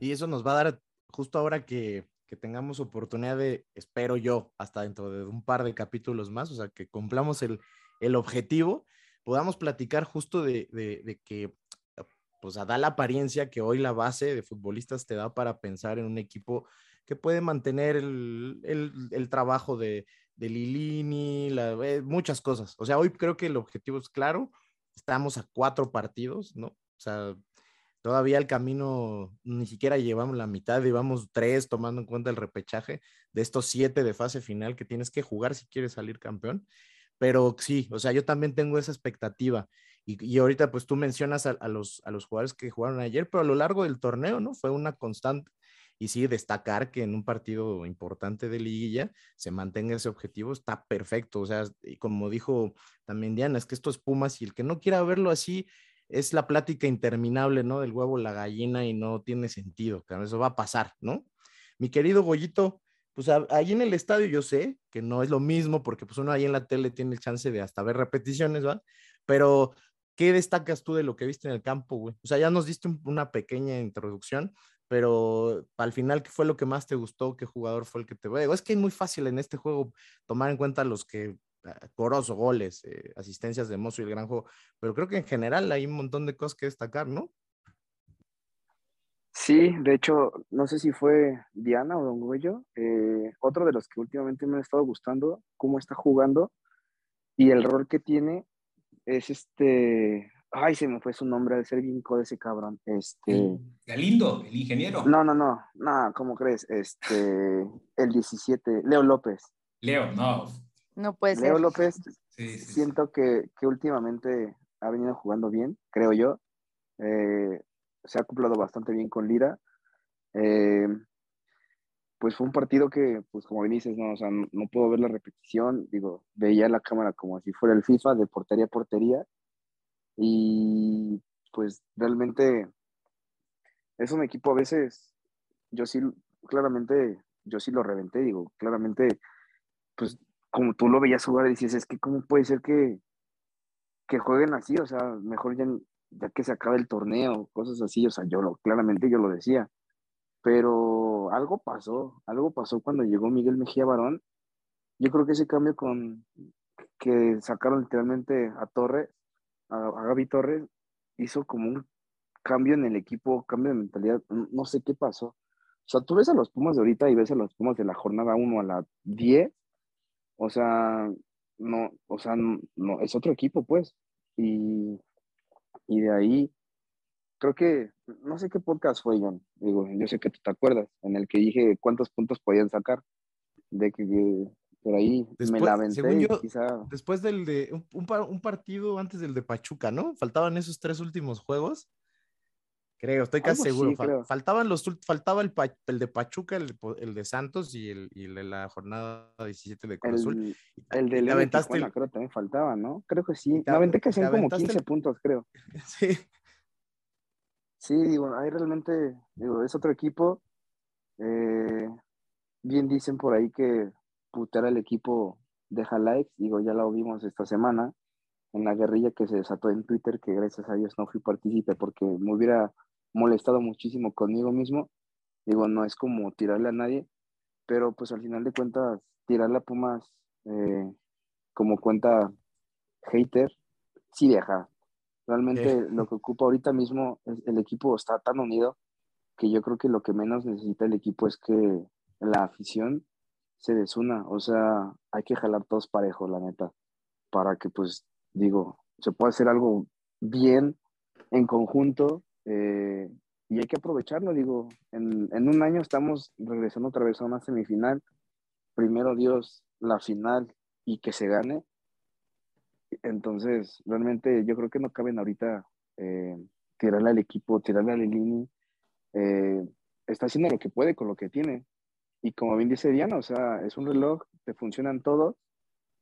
Y eso nos va a dar justo ahora que, que tengamos oportunidad de, espero yo, hasta dentro de un par de capítulos más, o sea, que cumplamos el, el objetivo, podamos platicar justo de, de, de que, pues, da la apariencia que hoy la base de futbolistas te da para pensar en un equipo que puede mantener el, el, el trabajo de, de Lilini, la, eh, muchas cosas. O sea, hoy creo que el objetivo es claro, estamos a cuatro partidos, ¿no? O sea, todavía el camino ni siquiera llevamos la mitad, llevamos tres tomando en cuenta el repechaje de estos siete de fase final que tienes que jugar si quieres salir campeón. Pero sí, o sea, yo también tengo esa expectativa. Y, y ahorita pues tú mencionas a, a, los, a los jugadores que jugaron ayer, pero a lo largo del torneo, ¿no? Fue una constante. Y sí, destacar que en un partido importante de liguilla se mantenga ese objetivo está perfecto. O sea, y como dijo también Diana, es que esto es Pumas y el que no quiera verlo así, es la plática interminable, ¿no? Del huevo, la gallina y no tiene sentido, que eso va a pasar, ¿no? Mi querido Goyito, pues ahí en el estadio yo sé que no es lo mismo porque pues uno ahí en la tele tiene el chance de hasta ver repeticiones, ¿va? Pero, ¿qué destacas tú de lo que viste en el campo, güey? O sea, ya nos diste una pequeña introducción, pero al final, ¿qué fue lo que más te gustó? ¿Qué jugador fue el que te... Digo, es que es muy fácil en este juego tomar en cuenta los que coros o goles, eh, asistencias de Mozo y el gran juego, pero creo que en general hay un montón de cosas que destacar, ¿no? Sí, de hecho, no sé si fue Diana o Don Goyo, eh, otro de los que últimamente me ha estado gustando, cómo está jugando y el rol que tiene es este, ay, se me fue su nombre, de ser bien de ese cabrón, este... Galindo, el ingeniero. No, no, no, no, ¿cómo crees? Este, el 17, Leo López. Leo, no, no puede Leo ser. López, sí, sí, siento que, que, últimamente ha venido jugando bien, creo yo. Eh, se ha acoplado bastante bien con Lira. Eh, pues fue un partido que, pues como bien dices, no, o sea, no, no, puedo ver la repetición. Digo, veía la cámara como si fuera el FIFA, de portería a portería. Y pues realmente es un equipo a veces, yo sí, claramente, yo sí lo reventé, digo, claramente, pues como tú lo veías jugar, dices, es que cómo puede ser que, que jueguen así, o sea, mejor ya, ya que se acabe el torneo, cosas así, o sea, yo lo, claramente yo lo decía, pero algo pasó, algo pasó cuando llegó Miguel Mejía Barón, yo creo que ese cambio con que sacaron literalmente a Torres, a, a Gaby Torres, hizo como un cambio en el equipo, cambio de mentalidad, no sé qué pasó. O sea, tú ves a los Pumas de ahorita y ves a los Pumas de la jornada 1 a la 10 o sea, no, o sea, no, es otro equipo, pues. Y, y de ahí, creo que, no sé qué podcast fue, John. Digo, yo sé que tú te acuerdas, en el que dije cuántos puntos podían sacar. De que, que por ahí después, me la aventé yo, quizá... Después del de, un, un, un, partido antes del de Pachuca, ¿no? Faltaban esos tres últimos juegos. Creo, estoy casi Algo seguro. sí, creo. Faltaban los, faltaba el, el de Pachuca, el, el, de Santos y el, y de la jornada 17 de Cruz el, Azul. El de León creo también faltaba, ¿no? Creo que sí. Me aventé que hacían como 15 puntos, creo. Sí. Sí, digo, ahí realmente, digo, es otro equipo. Eh, bien dicen por ahí que putear al equipo deja likes. Digo, ya lo vimos esta semana en la guerrilla que se desató en Twitter, que gracias a Dios no fui partícipe porque me hubiera molestado muchísimo conmigo mismo. Digo, no es como tirarle a nadie, pero pues al final de cuentas, tirarle a Pumas eh, como cuenta hater, sí deja. Realmente lo que ocupa ahorita mismo, es- el equipo está tan unido que yo creo que lo que menos necesita el equipo es que la afición se desuna. O sea, hay que jalar todos parejos, la neta, para que, pues, digo, se pueda hacer algo bien en conjunto eh, y hay que aprovecharlo. Digo, en, en un año estamos regresando otra vez a una semifinal. Primero Dios, la final y que se gane. Entonces, realmente yo creo que no caben ahorita eh, tirarle al equipo, tirarle a Lilini. Eh, está haciendo lo que puede con lo que tiene. Y como bien dice Diana, o sea, es un reloj, te funcionan todos.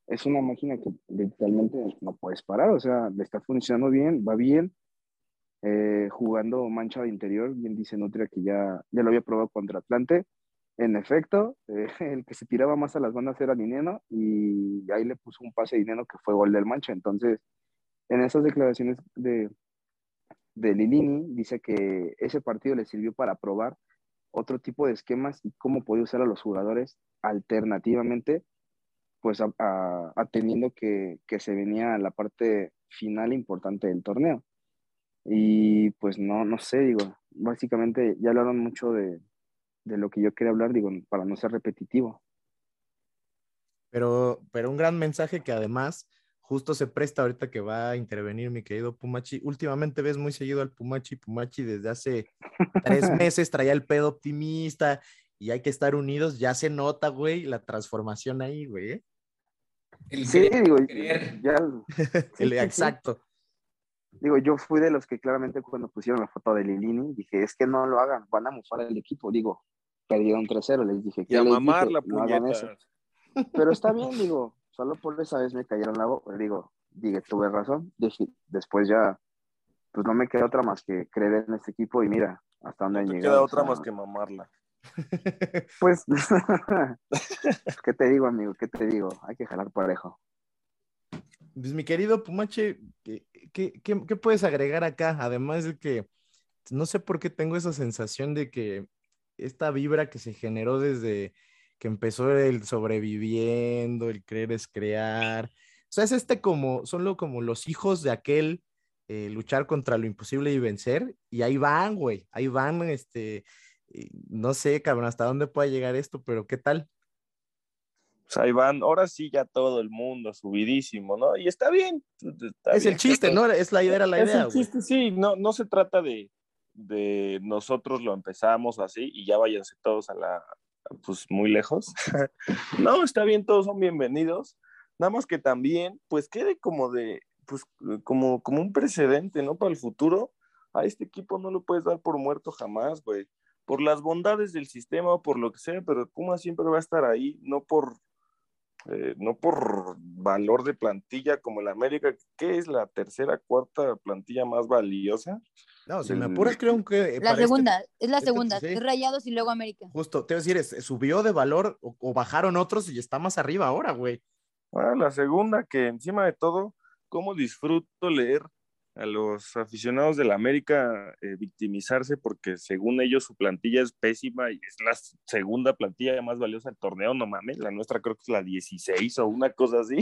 Es una máquina que literalmente no puedes parar, o sea, le está funcionando bien, va bien. Eh, jugando mancha de interior, bien dice Nutria que ya, ya lo había probado contra Atlante. En efecto, eh, el que se tiraba más a las bandas era Dineno y ahí le puso un pase a Dineno que fue gol del Mancha. Entonces, en esas declaraciones de, de Lilini, dice que ese partido le sirvió para probar otro tipo de esquemas y cómo podía usar a los jugadores alternativamente, pues atendiendo que, que se venía la parte final importante del torneo. Y pues no, no sé, digo, básicamente ya hablaron mucho de, de lo que yo quería hablar, digo, para no ser repetitivo. Pero, pero un gran mensaje que además justo se presta ahorita que va a intervenir mi querido Pumachi. Últimamente ves muy seguido al Pumachi. Pumachi desde hace tres meses traía el pedo optimista y hay que estar unidos. Ya se nota, güey, la transformación ahí, güey. ¿eh? El sí, digo, ya. el, exacto. Digo, yo fui de los que claramente cuando pusieron la foto de Lilini, dije, es que no lo hagan, van a mufar el equipo. Digo, perdieron 3-0, les dije que y a mamar dije? la no hagan eso. Pero está bien, digo, solo por esa vez me cayeron la boca. Digo, dije, tuve razón. Dije, después ya, pues no me queda otra más que creer en este equipo y mira, hasta dónde no han llegado. queda otra o sea, más que mamarla. Pues, ¿qué te digo, amigo? ¿Qué te digo? Hay que jalar parejo. Pues mi querido Pumache, ¿qué, qué, qué, qué puedes agregar acá? Además de que no sé por qué tengo esa sensación de que esta vibra que se generó desde que empezó el sobreviviendo, el creer es crear. O sea, es este como, son lo, como los hijos de aquel eh, luchar contra lo imposible y vencer. Y ahí van, güey, ahí van, este, no sé, cabrón, hasta dónde puede llegar esto, pero ¿qué tal? Pues ahí van, ahora sí ya todo el mundo subidísimo, ¿no? Y está bien. Está es bien, el chiste, ¿no? Es la idea, era la es idea. el chiste, sí, no, no se trata de, de nosotros lo empezamos así y ya váyanse todos a la, pues muy lejos. no, está bien, todos son bienvenidos. Nada más que también, pues quede como de, pues como, como un precedente, ¿no? Para el futuro. A este equipo no lo puedes dar por muerto jamás, güey. Por las bondades del sistema o por lo que sea, pero Puma siempre va a estar ahí, no por, eh, no por valor de plantilla como el América, que es la tercera, cuarta plantilla más valiosa. No, si me apuras, creo que. La segunda, este, es la segunda, este, sí. es Rayados y luego América. Justo, te voy a decir, es, subió de valor o, o, bajaron otros y está más arriba ahora, güey. Bueno, la segunda, que encima de todo, cómo disfruto leer a los aficionados de la América eh, victimizarse porque según ellos su plantilla es pésima y es la segunda plantilla más valiosa del torneo, no mames, la nuestra creo que es la 16 o una cosa así.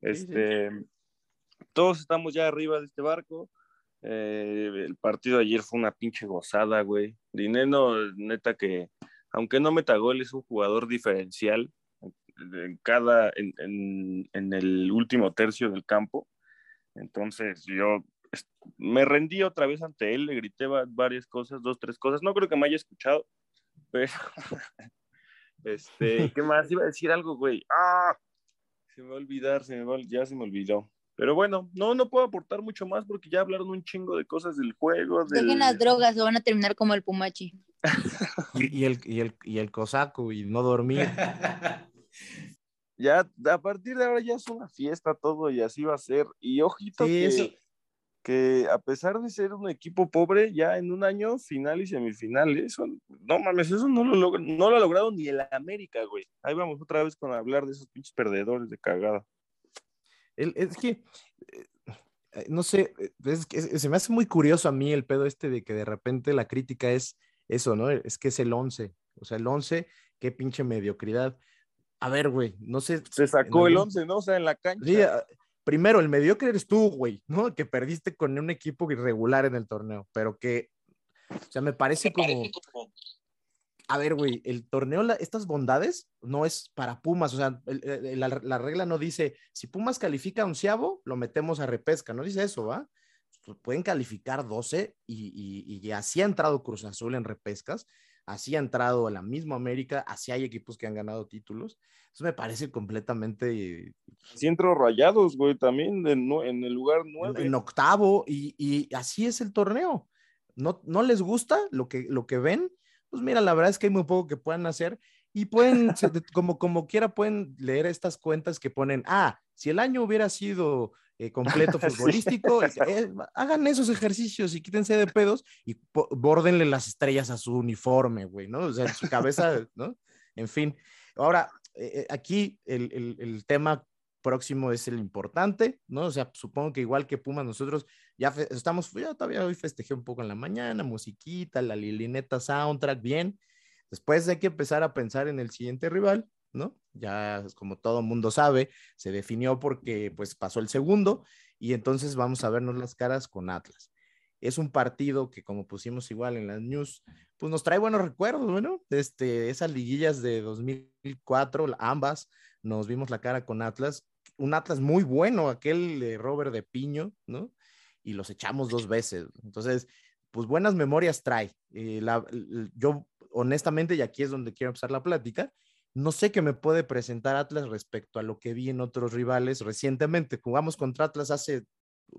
este, sí, sí. Todos estamos ya arriba de este barco. Eh, el partido de ayer fue una pinche gozada, güey. Dineno, neta que, aunque no meta gol, es un jugador diferencial en cada, en, en, en el último tercio del campo. Entonces yo me rendí otra vez ante él, le grité varias cosas, dos, tres cosas. No creo que me haya escuchado, pero este, ¿qué más? Iba a decir algo, güey. ¡Ah! Se me va a olvidar, se me va, ya se me olvidó. Pero bueno, no, no puedo aportar mucho más porque ya hablaron un chingo de cosas del juego. Del... Dejen las drogas, lo van a terminar como el Pumachi. y, y, el, y, el, y el cosaco y no dormir. ya a partir de ahora ya es una fiesta todo y así va a ser. Y ojito sí, que, eso... que, a pesar de ser un equipo pobre, ya en un año final y semifinal, eso, no mames, eso no lo, logra, no lo ha logrado ni el América, güey. Ahí vamos otra vez con hablar de esos pinches perdedores de cagada. El, es que, eh, no sé, es que se me hace muy curioso a mí el pedo este de que de repente la crítica es eso, ¿no? Es que es el 11, o sea, el 11, qué pinche mediocridad a ver, güey, no sé. Se sacó el 11, ¿no? O sea, en la cancha. Sí, primero, el mediocre eres tú, güey, ¿no? Que perdiste con un equipo irregular en el torneo, pero que, o sea, me parece como, a ver, güey, el torneo, la- estas bondades no es para Pumas, o sea, el- el- la, la regla no dice, si Pumas califica onceavo, lo metemos a repesca, no dice eso, ¿va? Pueden calificar 12 y, y, y así ha entrado Cruz Azul en repescas, así ha entrado la misma América, así hay equipos que han ganado títulos. Eso me parece completamente Así entró Rayados, güey, también en, en el lugar nueve. en octavo y, y así es el torneo. No, no les gusta lo que, lo que ven, pues mira, la verdad es que hay muy poco que puedan hacer y pueden, como, como quiera, pueden leer estas cuentas que ponen, ah, si el año hubiera sido eh, completo Sí. futbolístico, eh, hagan esos ejercicios y quítense de pedos y bórdenle las estrellas a su uniforme, güey, ¿no? O sea, en su cabeza, ¿no? En fin. Ahora, eh, aquí el, el- el tema próximo es el importante, ¿no? O sea, supongo que igual que Pumas, nosotros ya estamos, ya todavía hoy festejé un poco en la mañana, musiquita, la lilineta soundtrack, bien. Después hay que empezar a pensar en el siguiente rival, ¿no? Ya como todo mundo sabe, se definió porque pues pasó el segundo y entonces vamos a vernos las caras con Atlas. Es un partido que como pusimos igual en las news, pues nos trae buenos recuerdos, bueno, este, esas liguillas de 2004, ambas, nos vimos la cara con Atlas, un Atlas muy bueno, aquel de Robert de Piño, ¿no? Y los echamos dos veces. Entonces, pues buenas memorias trae. Eh, yo, honestamente, y aquí es donde quiero empezar la plática, no sé qué me puede presentar Atlas respecto a lo que vi en otros rivales recientemente. Jugamos contra Atlas hace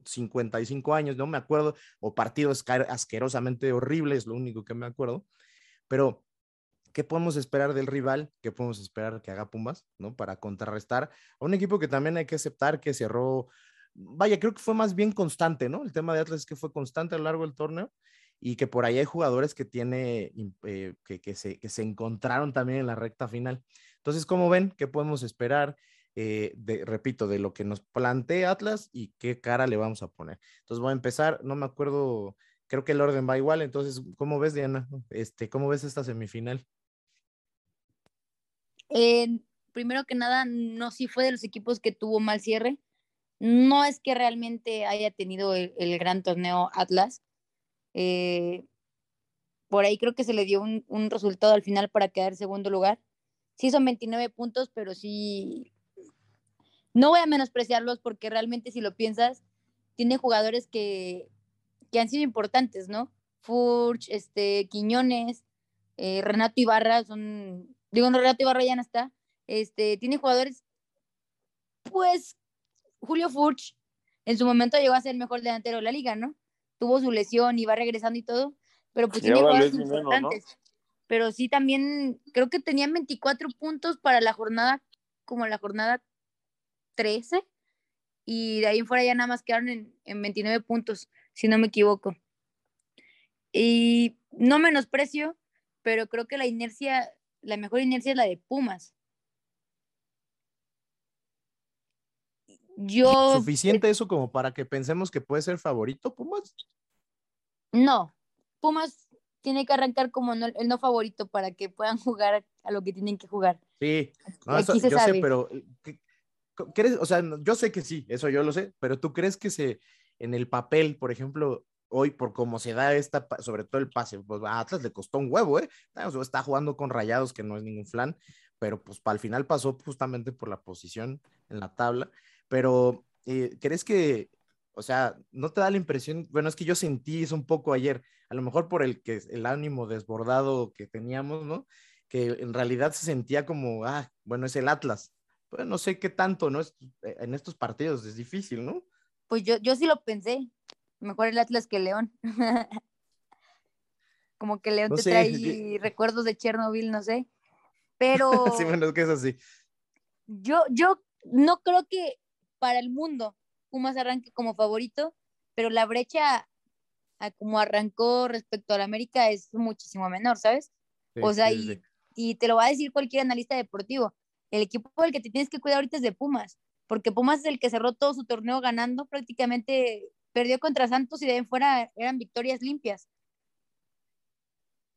55 años, no me acuerdo, o partidos asquerosamente horribles, lo único que me acuerdo. Pero, ¿qué podemos esperar del rival? ¿Qué podemos esperar que haga Pumas, ¿no? Para contrarrestar a un equipo que también hay que aceptar que cerró, vaya, creo que fue más bien constante, ¿no? El tema de Atlas es que fue constante a lo largo del torneo y que por ahí hay jugadores que tiene, eh, que, que se, que se encontraron también en la recta final. Entonces, ¿cómo ven? ¿Qué podemos esperar? eh, de, repito, de lo que nos plantea Atlas y qué cara le vamos a poner. Entonces voy a empezar, no me acuerdo, creo que el orden va igual, entonces, ¿cómo ves, Diana? Este, ¿Cómo ves esta semifinal? Eh, primero que nada, no sí fue de los equipos que tuvo mal cierre. No es que realmente haya tenido el gran torneo Atlas. Eh, por ahí creo que se le dio un, resultado al final para quedar segundo lugar. Sí son 29 puntos, pero sí... No voy a menospreciarlos porque realmente si lo piensas, tiene jugadores que, que han sido importantes, ¿no? Furch, este, Quiñones, eh, Renato Ibarra, son, digo, no, Renato Ibarra ya no está, este, tiene jugadores, pues, Julio Furch en su momento llegó a ser el mejor delantero de la liga, ¿no? Tuvo su lesión y va regresando y todo, pero pues Y tiene jugadores importantes. Pero sí también, creo que tenían 24 puntos para la jornada, como la jornada 13, y de ahí en fuera ya nada más quedaron en, en 29 puntos, si no me equivoco. Y no menosprecio, pero creo que la inercia, la mejor inercia es la de Pumas. Yo ¿Suficiente eso como para que pensemos que puede ser favorito, Pumas? no, Pumas tiene que arrancar como no- el no favorito para que puedan jugar a lo que tienen que jugar. Sí, no, eso yo sé, pero eh, ¿qué- co- ¿crees? O sea, yo sé que sí, eso yo lo sé, pero tú crees que se, en el papel, por ejemplo, hoy por cómo se da esta, sobre todo el pase, pues a Atlas le costó un huevo, ¿eh? Ah, o está jugando con Rayados, que no es ningún flan, pero pues el final pasó justamente por la posición en la tabla, pero eh, ¿crees que, o sea, no te da la impresión, bueno, es que yo sentí eso un poco ayer, a lo mejor por el que el ánimo desbordado que teníamos, ¿no? Que en realidad se sentía como, ah, bueno, es el Atlas. Pues no sé qué tanto, ¿no? Es- eh, en estos partidos es difícil, ¿no? Pues yo, yo sí lo pensé. Mejor el Atlas que el León. Como que León No te sé, trae yo- recuerdos de Chernobyl, no sé. Pero sí, bueno, es que es así. yo, yo no creo que para el mundo Pumas arranque como favorito, pero la brecha a como arrancó respecto al América es muchísimo menor, ¿sabes? Sí, o sea, sí, sí, y, te lo va a decir cualquier analista deportivo. El equipo del que te tienes que cuidar ahorita es de Pumas, porque Pumas es el que cerró todo su torneo ganando, prácticamente perdió contra Santos y de ahí en fuera eran victorias limpias.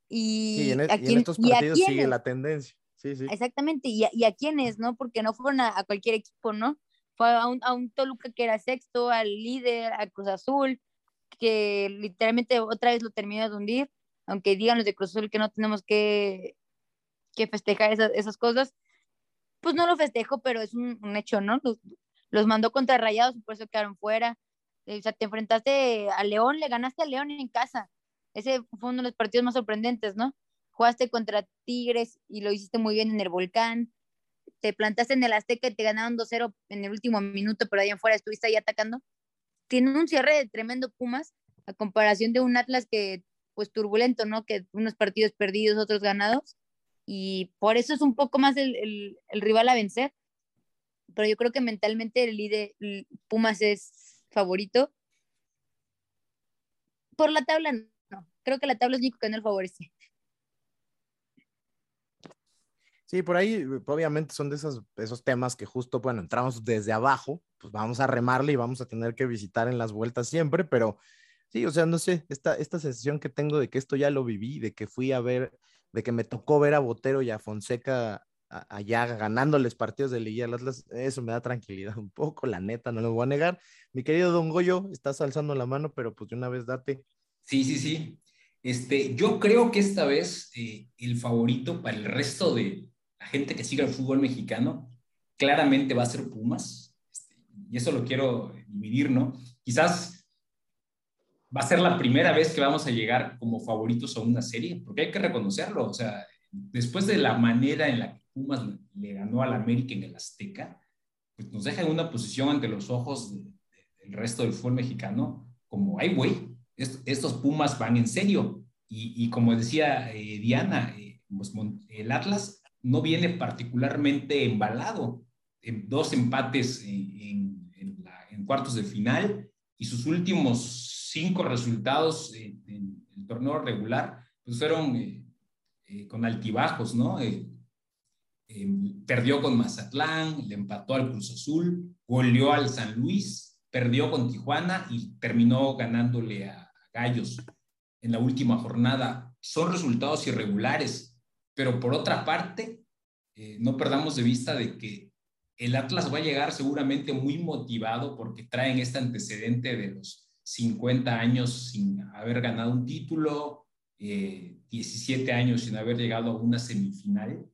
Y, en, e- y en estos y a partidos sigue la tendencia. Sí, sí. Exactamente, y a, y a quiénes, ¿no? Porque no fueron a, a cualquier equipo, ¿no? Fue a un, Toluca que era sexto, al líder, a Cruz Azul, que literalmente otra vez lo terminó de hundir, aunque digan los de Cruz Azul que no tenemos que que festejar esas, esas cosas. Pues no lo festejo, pero es un, hecho, ¿no? Los, los mandó contra Rayados por eso quedaron fuera. O sea, te enfrentaste a León, le ganaste a León en casa. Ese fue uno de los partidos más sorprendentes, ¿no? Jugaste contra Tigres y lo hiciste muy bien en el Volcán. Te plantaste en el Azteca y te ganaron 2-0 en el último minuto, pero ahí afuera estuviste ahí atacando. Tiene un cierre de tremendo Pumas a comparación de un Atlas que, pues, turbulento, ¿no? Que unos partidos perdidos, otros ganados. Y por eso es un poco más el, el, el rival a vencer. Pero yo creo que mentalmente el líder Pumas es favorito. Por la tabla, no. Creo que la tabla es único que no le favorece. Sí, por ahí obviamente son de esos, esos temas que justo, bueno, entramos desde abajo, pues vamos a remarle y vamos a tener que visitar en las vueltas siempre, pero sí, o sea, no sé, esta, esta sensación que tengo de que esto ya lo viví, de que fui a ver, de que me tocó ver a Botero y a Fonseca allá ganándoles partidos de Liga al Atlas, eso me da tranquilidad un poco, la neta, no lo voy a negar. Mi querido Don Goyo, estás alzando la mano, pero pues de una vez date. Sí, sí, sí. Este, yo creo que esta vez eh, el favorito para el resto de la gente que siga el fútbol mexicano claramente va a ser Pumas. Este, y eso lo quiero dividir, ¿no? Quizás va a ser la primera vez que vamos a llegar como favoritos a una serie, porque hay que reconocerlo. O sea, después de la manera en la que Pumas le ganó al América en el Azteca, pues nos deja en una posición ante los ojos de, de, del resto del fútbol mexicano como, ay, güey, est estos Pumas van en serio. Y, y como decía eh, Diana, eh, pues, el Atlas no viene particularmente embalado. En dos empates en, cuartos de final y sus últimos cinco resultados en, el torneo regular pues fueron eh, eh, con altibajos, ¿no? Eh, perdió con Mazatlán, le empató al Cruz Azul, goleó al San Luis, perdió con Tijuana y terminó ganándole a, a Gallos en la última jornada. Son resultados irregulares, pero por otra parte, eh, no perdamos de vista de que el Atlas va a llegar seguramente muy motivado porque traen este antecedente de los 50 años sin haber ganado un título, eh, 17 años sin haber llegado a una semifinal.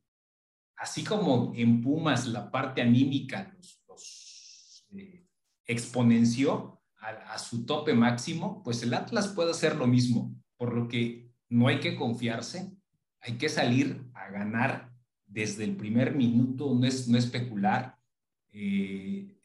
Así como en Pumas la parte anímica los, eh, exponenció a, a, su tope máximo, pues el Atlas puede hacer lo mismo, por lo que no hay que confiarse, hay que salir a ganar desde el primer minuto, no, es, no especular, eh,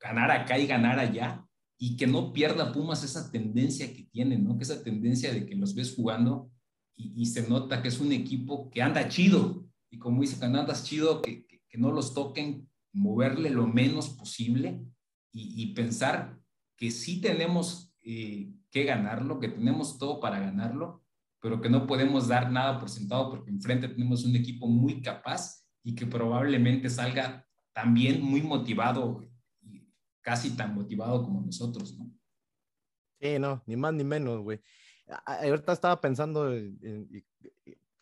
ganar acá y ganar allá, y que no pierda Pumas esa tendencia que tiene, ¿no? Que esa tendencia de que los ves jugando y, se nota que es un equipo que anda chido, y como dice Canandas, chido que, que, no los toquen, moverle lo menos posible y, y pensar que sí tenemos eh, que ganarlo, que tenemos todo para ganarlo, pero que no podemos dar nada por sentado porque enfrente tenemos un equipo muy capaz y que probablemente salga también muy motivado y casi tan motivado como nosotros, ¿no? Sí, no, ni más ni menos, güey. Ahorita estaba pensando, en,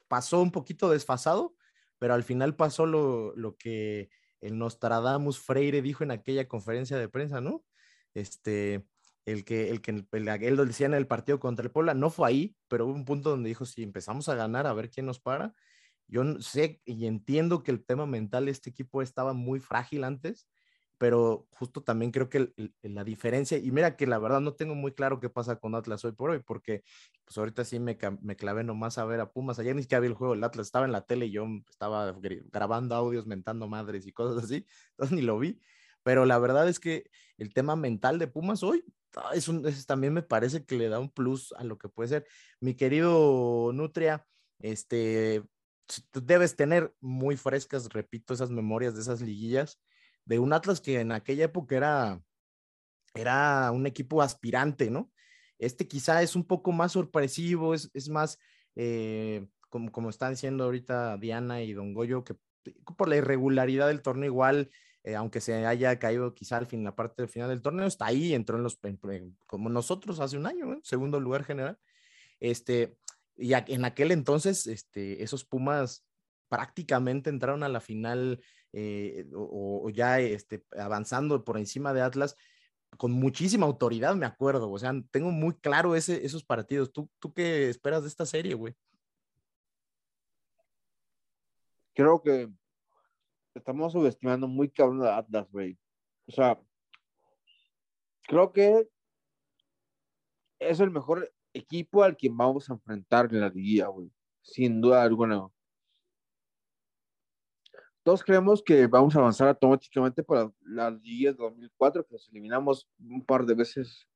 pasó un poquito desfasado, pero al final pasó lo, lo, que el Nostradamus Freire dijo en aquella conferencia de prensa, ¿no? Este, el que, el que el, él lo decía en el partido contra el Puebla, no fue ahí, pero hubo un punto donde dijo, si empezamos a ganar, a ver quién nos para. Yo sé y entiendo que el tema mental de este equipo estaba muy frágil antes, pero justo también creo que el, el, la diferencia, y mira que la verdad no tengo muy claro qué pasa con Atlas hoy por hoy, porque pues ahorita sí me, me clavé nomás a ver a Pumas, ayer ni siquiera vi el juego del Atlas, estaba en la tele y yo estaba grabando audios, mentando madres y cosas así, entonces ni lo vi, pero la verdad es que el tema mental de Pumas hoy es un, es, también me parece que le da un plus a lo que puede ser. Mi querido Nutria, este, debes tener muy frescas, repito, esas memorias de esas liguillas, de un Atlas que en aquella época era, era un equipo aspirante, ¿no? Este quizá es un poco más sorpresivo, es, es más, eh, como, como están diciendo ahorita Diana y Don Goyo, que por la irregularidad del torneo igual, eh, aunque se haya caído quizá al fin, la parte del final del torneo, está ahí, entró en los, como nosotros hace un año, ¿eh? segundo lugar general. Este, y en aquel entonces, este, esos Pumas prácticamente entraron a la final eh, o, o, ya este, avanzando por encima de Atlas con muchísima autoridad, me acuerdo. O sea, tengo muy claro ese, esos partidos. ¿Tú, ¿Tú qué esperas de esta serie, güey? creo que estamos subestimando muy cabrón a Atlas, güey. O sea, creo que es el mejor equipo al que vamos a enfrentar en la liguilla, güey. Sin duda alguna. Todos creemos que vamos a avanzar automáticamente para las liguillas de 2004, que los eliminamos un par de veces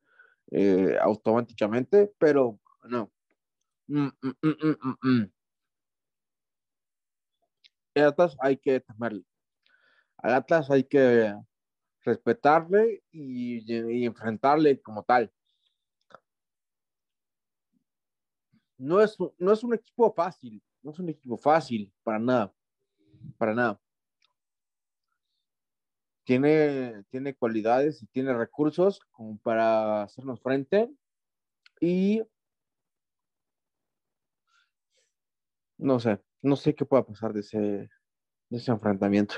eh, automáticamente, pero no. Mm, mm, mm, mm Atlas hay que temerle. Al Atlas hay que respetarle y enfrentarle como tal. no es, no es un equipo fácil, no es un equipo fácil, para nada, para nada. Tiene, tiene cualidades y tiene recursos como para hacernos frente y no sé, no sé qué pueda pasar de ese, de ese enfrentamiento.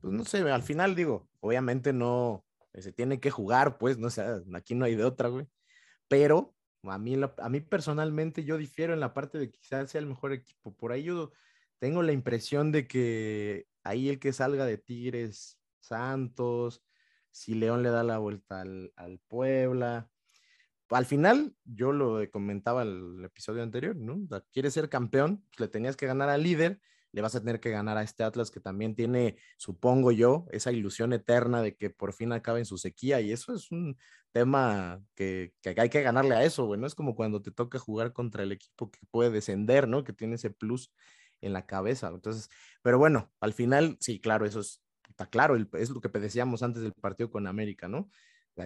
Pues no sé, al final digo, obviamente no, se tiene que jugar, pues, no sé, aquí no hay de otra, güey. Pero a mí, a mí personalmente yo difiero en la parte de quizás sea el mejor equipo. Por ahí yo tengo la impresión de que ahí el que salga de Tigres, Santos, si León le da la vuelta al, al Puebla. Al final, yo lo comentaba en el episodio anterior, ¿no? Quieres ser campeón, pues le tenías que ganar al líder le vas a tener que ganar a este Atlas que también tiene, supongo yo, esa ilusión eterna de que por fin acabe en su sequía y eso es un tema que, hay que ganarle a eso, bueno, es como cuando te toca jugar contra el equipo que puede descender, ¿no? Que tiene ese plus en la cabeza. Entonces, pero bueno, al final, sí, claro, eso es, está claro, es lo que decíamos antes del partido con América, ¿no?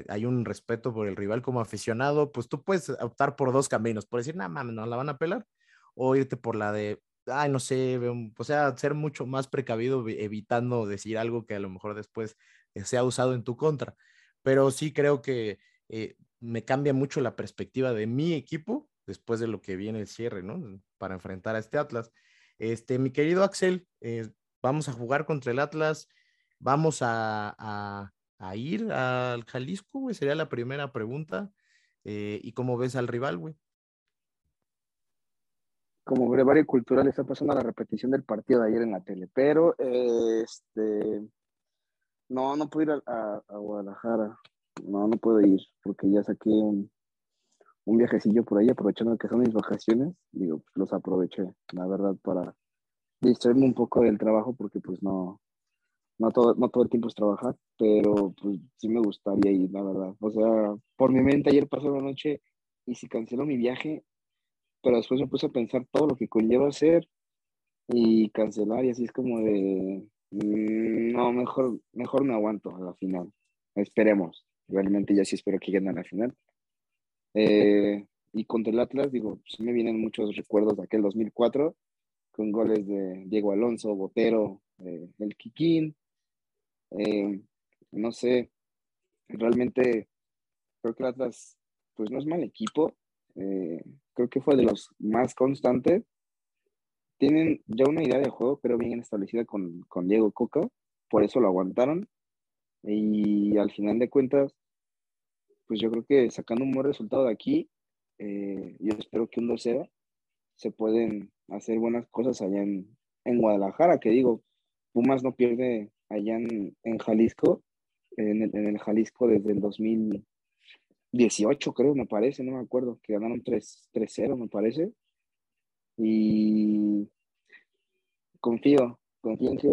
Hay un respeto por el rival como aficionado, pues tú puedes optar por dos caminos, por decir, nada mames, no la van a pelar, o irte por la de, ay, no sé, o sea, ser mucho más precavido evitando decir algo que a lo mejor después eh, sea usado en tu contra. Pero sí creo que eh, me cambia mucho la perspectiva de mi equipo después de lo que viene el cierre, ¿no? Para enfrentar a este Atlas. Este, mi querido Axel, eh, vamos a jugar contra el Atlas, vamos a, a, ir al Jalisco, güey, sería la primera pregunta. ¿Y cómo ves al rival, güey? Como brevario cultural está pasando la repetición del partido de ayer en la tele, pero este no, no puedo ir a, Guadalajara, no, no puedo ir porque ya saqué un, un viajecillo por ahí aprovechando que son mis vacaciones, digo, los aproveché, la verdad, para distraerme un poco del trabajo porque pues no, no todo, no todo el tiempo es trabajar, pero pues sí me gustaría ir, la verdad. O sea, por mi mente ayer pasó la noche y si cancelo mi viaje, pero después me puse a pensar todo lo que conlleva hacer y cancelar y así es como de, mm, no, mejor, mejor me aguanto a la final. Esperemos, realmente ya sí espero que lleguen a la final. Eh, y contra el Atlas, digo, sí me vienen muchos recuerdos de aquel 2004, con goles de Diego Alonso, Botero, eh, el Kikín. Eh, no sé, realmente creo que el Atlas, pues no es mal equipo, eh, creo que fue de los más constantes. Tienen ya una idea de juego, pero bien establecida con, con Diego Coca, por eso lo aguantaron. Y al final de cuentas, pues yo creo que sacando un buen resultado de aquí, eh, yo espero que un 2 se pueden hacer buenas cosas allá en, en, Guadalajara, que digo, Pumas no pierde allá en, en Jalisco, en el, en el, Jalisco desde el 2000, 18, creo, me parece, no me acuerdo, que ganaron 3-0, me parece. Y confío, confío en que,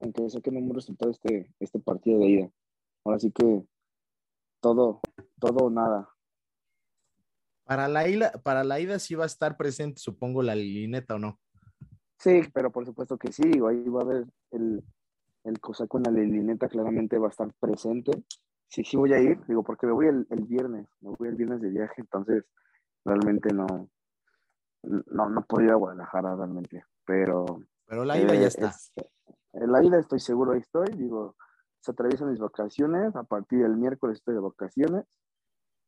en que saquen un buen resultado este, este partido de ida. Ahora sí que todo, todo o nada. Para la, ida, para la ida sí va a estar presente, supongo, la lineta o no. Sí, pero por supuesto que sí, ahí va a haber el, el cosa con la lineta, claramente va a estar presente sí, sí voy a ir, digo, porque me voy el, viernes, me voy el viernes de viaje, entonces realmente no, no, no puedo ir a Guadalajara realmente, pero... Pero la ida ya eh, está. en la ida estoy seguro, ahí estoy, digo, se atraviesan mis vacaciones, a partir del miércoles estoy de vacaciones,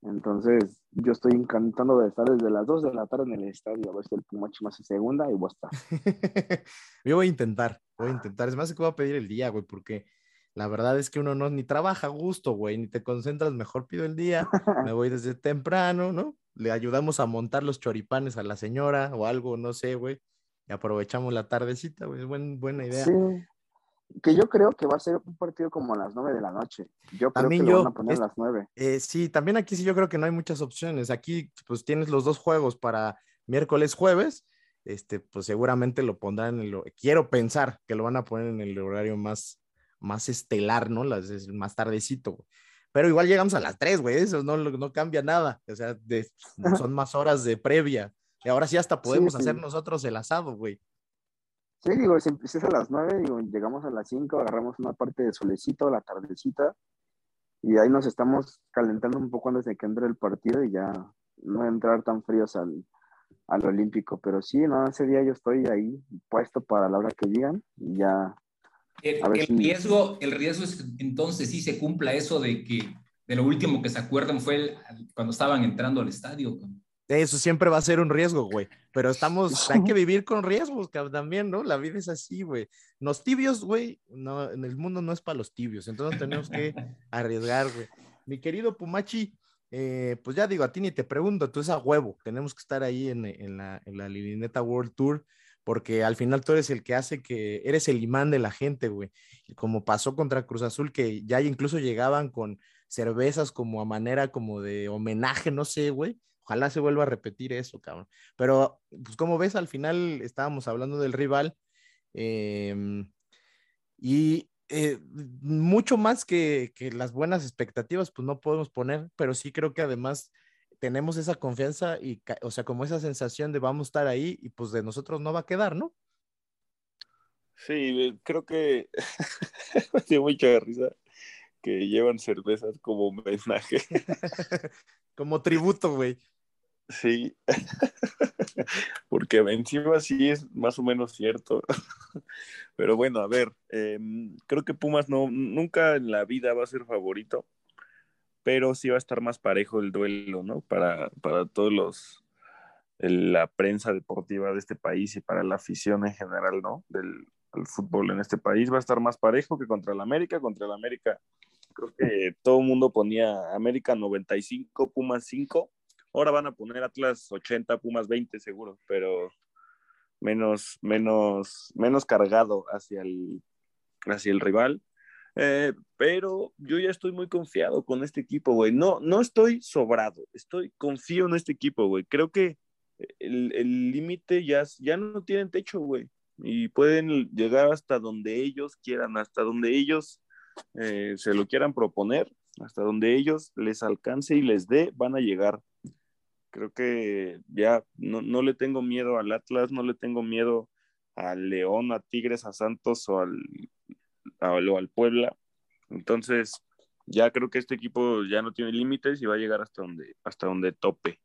entonces yo estoy encantando de estar desde las 2 de la tarde en el estadio, a ver si el más segunda y voy a estar. yo voy a intentar, voy a intentar, es más que voy a pedir el día, güey, porque la verdad es que uno no ni trabaja a gusto, güey, ni te concentras, mejor pido el día, me voy desde temprano, ¿no? Le ayudamos a montar los choripanes a la señora o algo, no sé, güey. y aprovechamos la tardecita, güey. Buen, buena idea. Sí. Que yo creo que va a ser un partido como a las 9 de la noche. Yo creo También que yo, lo van a poner es- a las 9. Eh, sí, también aquí sí yo creo que no hay muchas opciones. Aquí pues tienes los dos juegos para miércoles, jueves. Este, pues seguramente lo pondrán en el, quiero pensar que lo van a poner en el horario más, más estelar, ¿no? Las, es más tardecito, güey. Pero igual llegamos a las 3, güey, eso no, no cambia nada. O sea, de- son más horas de previa. Y ahora sí hasta podemos sí. hacer nosotros el asado, güey. Sí, digo, si empiezas a las 9, digo, llegamos a las 5, agarramos una parte de solecito, la tardecita, y ahí nos estamos calentando un poco antes de que entre el partido y ya no entrar tan fríos al, al Olímpico. Pero sí, no, ese día yo estoy ahí puesto para la hora que digan y ya. El, ver el si- riesgo, el riesgo es que entonces sí se cumpla eso de que de lo último que se acuerdan fue el- cuando estaban entrando al estadio. Eso siempre va a ser un riesgo, güey. Pero estamos, hay que vivir con riesgos cabrón, también, ¿no? La vida es así, güey. Los tibios, güey, no, en el mundo no es para los tibios, entonces tenemos que arriesgar, güey. Mi querido Pumachi, eh, pues ya digo, a ti ni te pregunto, tú es a huevo, tenemos que estar ahí en, en la, en la Lilineta World Tour, porque al final tú eres el que hace que, eres el imán de la gente, güey. Como pasó contra Cruz Azul, que ya incluso llegaban con cervezas como a manera como de homenaje, no sé, güey. Ojalá se vuelva a repetir eso, cabrón. Pero, pues como ves, al final estábamos hablando del rival em, y eh, mucho más que las buenas expectativas, pues no podemos poner, pero sí creo que además tenemos esa confianza y, o sea, como esa sensación de vamos a estar ahí y pues de nosotros no va a quedar, ¿no? Sí, creo que me dio mucha risa que llevan cervezas como homenaje. Como tributo, güey. Sí, porque encima sí es más o menos cierto. Pero bueno, a ver, eh, creo que Pumas no, nunca en la vida va a ser favorito, pero sí va a estar más parejo el duelo, ¿no? Para, para todos los, la prensa deportiva de este país y para la afición en general, ¿no? Del fútbol en este país va a estar más parejo que contra el América. Contra el América, creo que todo el mundo ponía América 95, Pumas 5. Ahora van a poner Atlas 80, Pumas 20 seguro, pero menos, menos, menos cargado hacia el, hacia el rival. Eh, pero yo ya estoy muy confiado con este equipo, güey. No, no estoy sobrado, estoy confío en este equipo, güey. Creo que el el límite ya, ya no tienen techo, güey. Y pueden llegar hasta donde ellos quieran, hasta donde ellos eh, se lo quieran proponer, hasta donde ellos les alcance y les dé, van a llegar. Creo que ya no, no le tengo miedo al Atlas, no le tengo miedo al León, a Tigres, a Santos o al, o al Puebla. Entonces, ya creo que este equipo ya no tiene límites y va a llegar hasta donde, hasta donde tope.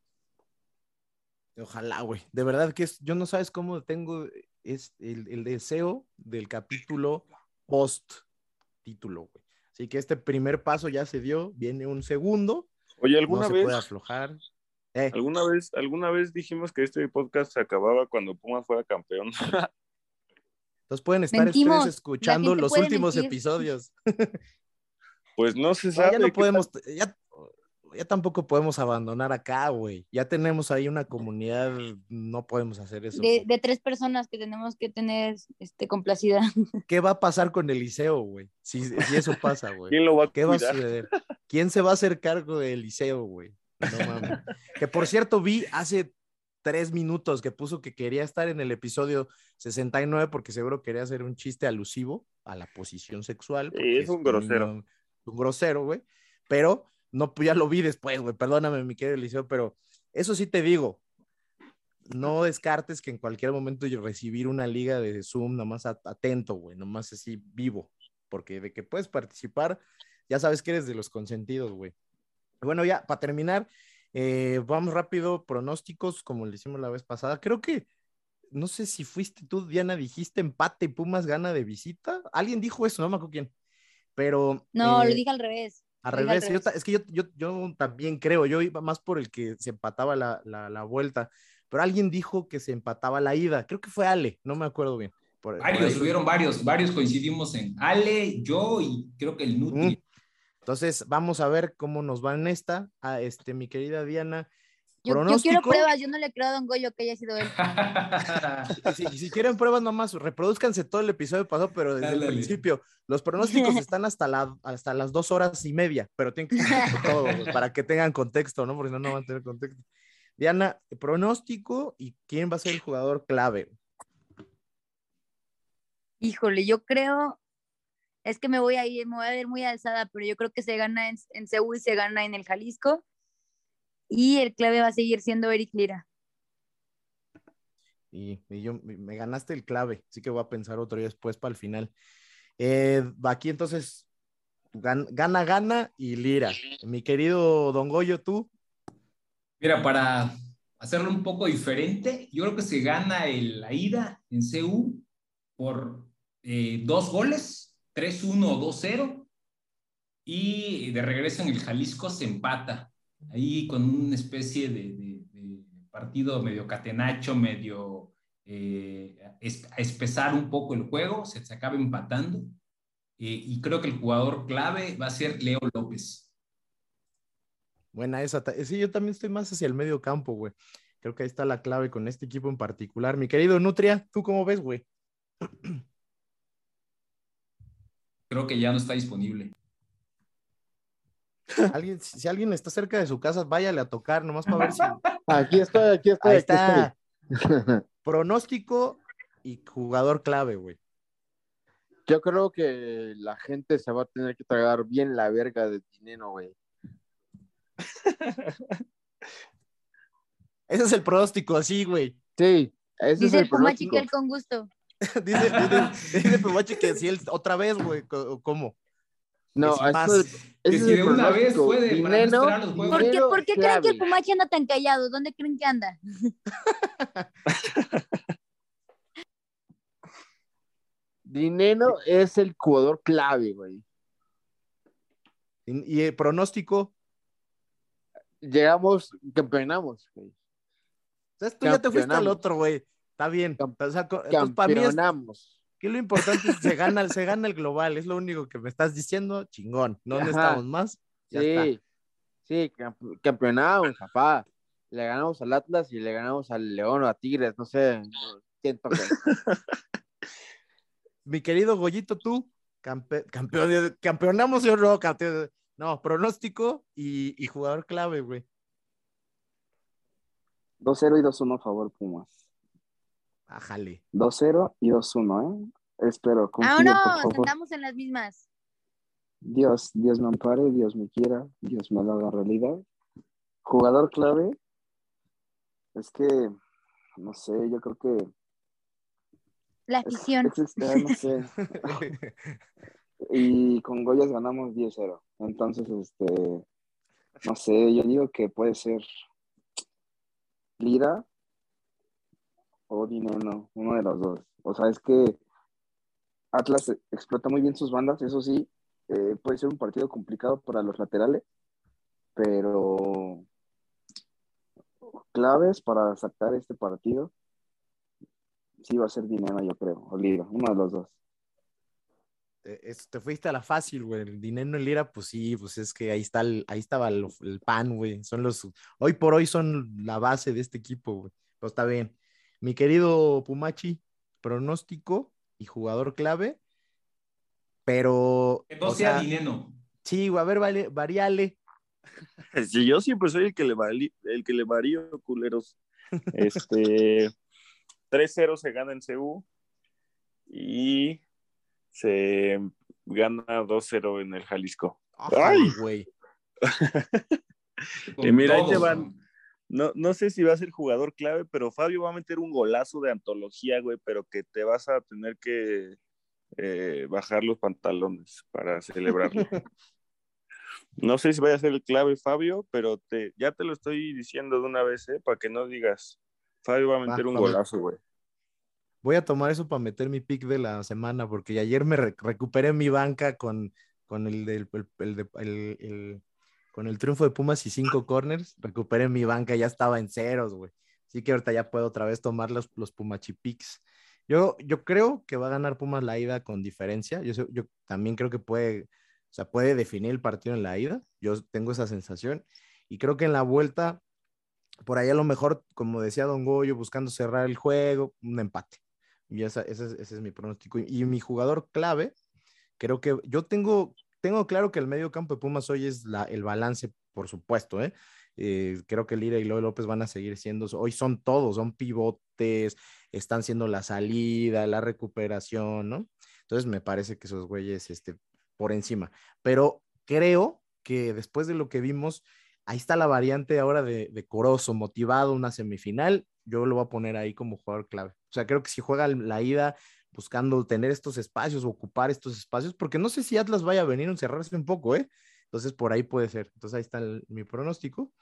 Ojalá, güey. De verdad que es, yo no sabes cómo tengo es el, el deseo del capítulo post título, güey. Así que este primer paso ya se dio, viene un segundo. Oye, ¿alguna no se vez? puede aflojar. Eh, ¿Alguna vez, alguna vez dijimos que este podcast se acababa cuando Pumas fuera campeón. entonces pueden estar Mentimos. ustedes escuchando los últimos mentir. episodios. Pues no se No, sabe. ya no ¿qué podemos, ya, ya tampoco podemos abandonar acá, güey. Ya tenemos ahí una comunidad, no podemos hacer eso. De, de tres personas que tenemos que tener este, complacida. ¿Qué va a pasar con el liceo, güey? Si, si eso pasa, güey. ¿Quién lo va a ¿Qué va a cuidar? suceder? ¿Quién se va a hacer cargo del liceo, güey? No mames. Que por cierto, vi hace tres minutos que puso que quería estar en el episodio 69 porque seguro quería hacer un chiste alusivo a la posición sexual. Sí, es un grosero. niño- un grosero, güey. Pero no, pues ya lo vi después, güey. Perdóname, mi querido liceo, pero eso sí te digo. No descartes que en cualquier momento yo recibir una liga de Zoom, nomás at- atento, güey, nomás así vivo, porque de que puedes participar, ya sabes que eres de los consentidos, güey. Bueno, ya, para terminar, eh, vamos rápido, pronósticos, como le hicimos la vez pasada. Creo que, no sé si fuiste tú, Diana, dijiste empate y Pumas gana de visita. Alguien dijo eso, no me acuerdo quién. Pero. No, eh, lo dije al revés. al revés, yo es que yo, yo, yo también creo, yo iba más por el que se empataba la, la, la vuelta, pero alguien dijo que se empataba la ida, creo que fue Ale, no me acuerdo bien. Por- por Varios, ahí- hubieron varios, varios coincidimos en Ale, yo y creo que el Nuti. Mm. Entonces, vamos a ver cómo nos va en esta. A este, mi querida Diana, Yo, yo quiero pruebas, yo no le creo a Don Goyo que haya sido él. Si, si quieren pruebas nomás, reproduzcanse todo el episodio pasado, pero desde el principio. Los pronósticos están hasta, la, hasta las dos horas y media, pero tienen que estar todo güey, para que tengan contexto, ¿no? Porque si no, no van a tener contexto. Diana, pronóstico y quién va a ser el jugador clave. Híjole, yo creo, es que me voy a ir, me voy a ver muy alzada, pero yo creo que se gana en, en Seúl, se gana en el Jalisco. Y el clave va a seguir siendo Eric Lira. Y, y yo me ganaste el clave, así que voy a pensar otro día después para el final. Eh, aquí entonces, gan- gana, gana y Lira. Mi querido Don Goyo, tú. Mira, para hacerlo un poco diferente, yo creo que se gana el- la ida en CU por eh, dos goles, 3-1 o 2-0, y de regreso en el Jalisco se empata, ahí con una especie de, partido medio catenacho, medio eh, espesar un poco el juego, se, acaba empatando, eh, y creo que el jugador clave va a ser Leo López. Buena esa. ta- Sí, yo también estoy más hacia el medio campo, güey. Creo que ahí está la clave con este equipo en particular. Mi querido Nutria, ¿tú cómo ves, güey? Creo que ya no está disponible. ¿Alguien, si alguien está cerca de su casa, váyale a tocar, nomás para ver si. Aquí estoy, aquí estoy, Ahí aquí está. estoy. Pronóstico y jugador clave, güey. Yo creo que la gente se va a tener que tragar bien la verga de dinero, güey. Ese es el pronóstico, así, güey. Sí, ese Dice es el el pronóstico. con gusto. dice, dice, dice que si él otra vez, güey, ¿cómo? No, Que es el- Que ese es si de una vez puede, Dinero, esperar los juegos. ¿Por qué, dinero por qué creen que el. Pumachi anda tan callado? ¿Dónde creen que anda? Dinero es el jugador clave, güey. Y, el pronóstico, Llegamos, campeonamos, güey. ¿sabes? Tú ya te fuiste al otro, güey. Está bien. O sea, entonces, para mí es, Campeonamos. que lo importante es que se gana, se gana el global, es lo único que me estás diciendo, chingón. No Ajá. necesitamos más. Ya Sí, está. sí, camp- campeonamos, papá. Le ganamos al Atlas y le ganamos al León o a Tigres, no sé. no siento que- Mi querido Goyito, tú, campe- campeón, de- campeonamos yo no, campeón- no, pronóstico y, y jugador clave, güey. 2-0 y 2-1 a favor Pumas. Ájale. 2-0 y 2-1, ¿eh? Espero, confío, por favor. andamos en las mismas. Dios, Dios me ampare, Dios me quiera, Dios me haga realidad. Jugador clave, es que, no sé, yo creo que, La es- afición. es este, no sé, y con Goyas ganamos 10-0. Entonces, este, no sé, yo digo que puede ser Lira o Dineno, uno de los dos. O sea, es que Atlas explota muy bien sus bandas, eso sí, eh, puede ser un partido complicado para los laterales, pero claves para sacar este partido, sí va a ser Dineno, yo creo, o Lira, uno de los dos. Te fuiste a la fácil, güey. El dinero en lira, pues sí, pues es que ahí está el, ahí estaba el, el pan, güey. Son los, hoy por hoy son la base de este equipo, güey. Pero está bien. Mi querido Pumachi, pronóstico y jugador clave, pero. Que no o sea sea, dinero. Sí, güey, a ver, vale, variale. Si yo siempre soy el que le vali- el que le varío, culeros. Este 3-0 se gana en CU y se gana 2-0 en el Jalisco. Ay. güey. Y mira, ahí te van. No, no sé si va a ser jugador clave, pero Fabio va a meter un golazo de antología, güey, pero que te vas a tener que eh, bajar los pantalones para celebrarlo. No sé si vaya a ser el clave Fabio, pero te, ya te lo estoy diciendo de una vez, ¿eh? Para que no digas, Fabio va a meter un Fabio. golazo, güey. Voy a tomar eso para meter mi pick de la semana, porque ayer me re- recuperé mi banca con, con el, del, el, el de- el- el- con el triunfo de Pumas y cinco corners. Recuperé mi banca, ya estaba en ceros, güey. Así que ahorita ya puedo otra vez tomar los, los Pumachi picks. Yo, yo creo que va a ganar Pumas la ida con diferencia. Yo, yo también creo que puede, o sea, puede definir el partido en la ida. Yo tengo esa sensación. Y creo que en la vuelta por ahí a lo mejor, como decía Don Goyo, buscando cerrar el juego, un empate. Y esa, ese, es, mi pronóstico. Y mi jugador clave, creo que yo tengo, tengo claro que el medio campo de Pumas hoy es el balance, por supuesto, ¿eh? Eh, creo que Lira y Loe López van a seguir siendo, hoy son todos, son pivotes, están siendo la salida, la recuperación, ¿no? Entonces me parece que esos güeyes, este, por encima. Pero creo que después de lo que vimos, ahí está la variante ahora de, de Corozo, motivado una semifinal, yo lo voy a poner ahí como jugador clave. O sea, creo que si juega la ida buscando tener estos espacios, ocupar estos espacios, porque no sé si Atlas vaya a venir a encerrarse un poco, ¿eh? Entonces, por ahí puede ser. Entonces, ahí está el, mi pronóstico.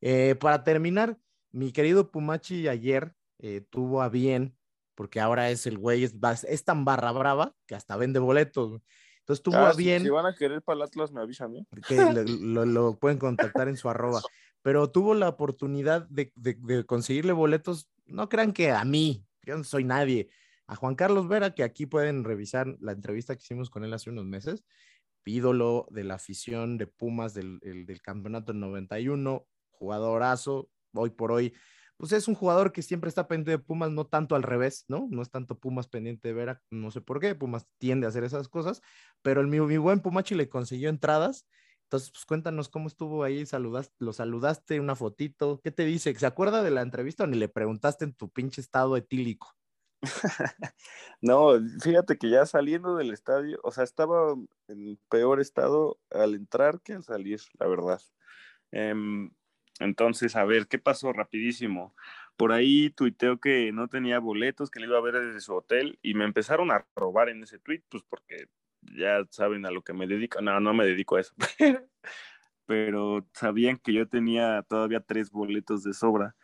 Eh, para terminar, mi querido Pumachi ayer eh, tuvo a bien, porque ahora es el güey, es, es, tan barra brava que hasta vende boletos. Entonces tuvo Ah, a si- bien Si, van a querer para el Atlas, me avisan, ¿eh? que le- lo, lo pueden contactar en su arroba, pero tuvo la oportunidad de, de- de conseguirle boletos, no crean que a mí, yo no soy nadie, a Juan Carlos Vera, que aquí pueden revisar la entrevista que hicimos con él hace unos meses, ídolo de la afición de Pumas del, el- del campeonato del 91, jugadorazo, hoy por hoy, pues es un jugador que siempre está pendiente de Pumas, no tanto al revés, ¿no? No es tanto Pumas pendiente de Vera, no sé por qué, Pumas tiende a hacer esas cosas, pero el, mi, mi buen Pumachi le consiguió entradas, entonces, pues cuéntanos cómo estuvo ahí, saludaste, lo saludaste, una fotito, ¿qué te dice? ¿Se acuerda de la entrevista o ni le preguntaste en tu pinche estado etílico? No, fíjate que ya saliendo del estadio, o sea, estaba en peor estado al entrar que al salir, la verdad. Em, entonces, a ver, ¿qué pasó rapidísimo? Por ahí tuiteó que no tenía boletos, que le iba a ver desde su hotel y me empezaron a robar en ese tweet, pues porque ya saben a lo que me dedico. No, no me dedico a eso. Pero sabían que yo tenía todavía tres boletos de sobra.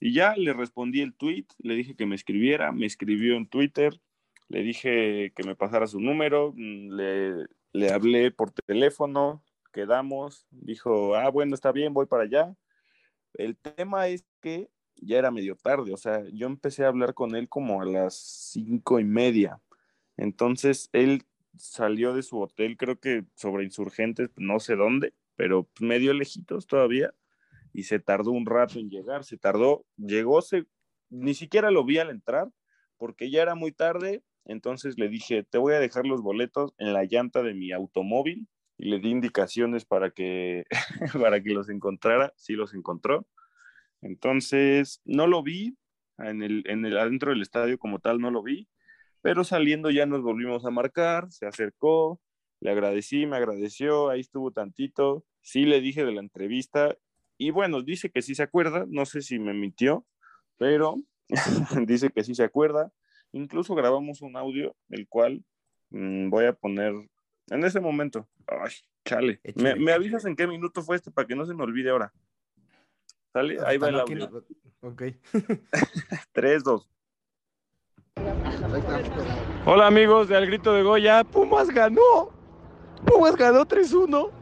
Y ya le respondí el tweet, le dije que me escribiera, me escribió en Twitter, le dije que me pasara su número, mm, le, le hablé por teléfono, quedamos, dijo, ah, bueno, está bien, voy para allá. El tema es que ya era medio tarde, o sea, yo empecé a hablar con él como a las cinco y media. Entonces él salió de su hotel, creo que sobre insurgentes, no sé dónde, pero medio lejitos todavía y se tardó un rato en llegar, se tardó, llegó, se, ni siquiera lo vi al entrar porque ya era muy tarde, entonces le dije, te voy a dejar los boletos en la llanta de mi automóvil y le di indicaciones para que, para que los encontrara, sí los encontró. Entonces, no lo vi, en el, en el, adentro del estadio como tal no lo vi, pero saliendo ya nos volvimos a marcar, se acercó, le agradecí, me agradeció, ahí estuvo tantito, sí le dije de la entrevista y bueno, dice que sí se acuerda, no sé si me mintió, pero dice que sí se acuerda. Incluso grabamos un audio, el cual mmm, voy a poner en ese momento. Ay, chale. ¿Me, ¿Me, avisas en qué minuto fue este para que no se me olvide ahora? ¿Sale? Ahí va el audio. No... Ok. 3, 2. Hola amigos de Al Grito de Goya. Pumas ganó. Pumas ganó 3-1.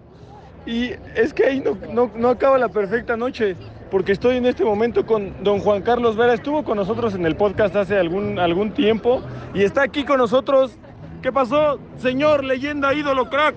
Y es que ahí no, no, no, acaba la perfecta noche, porque estoy en este momento con don Juan Carlos Vera. Estuvo con nosotros en el podcast hace algún, algún tiempo y está aquí con nosotros. ¿Qué pasó, señor leyenda, ídolo, crack?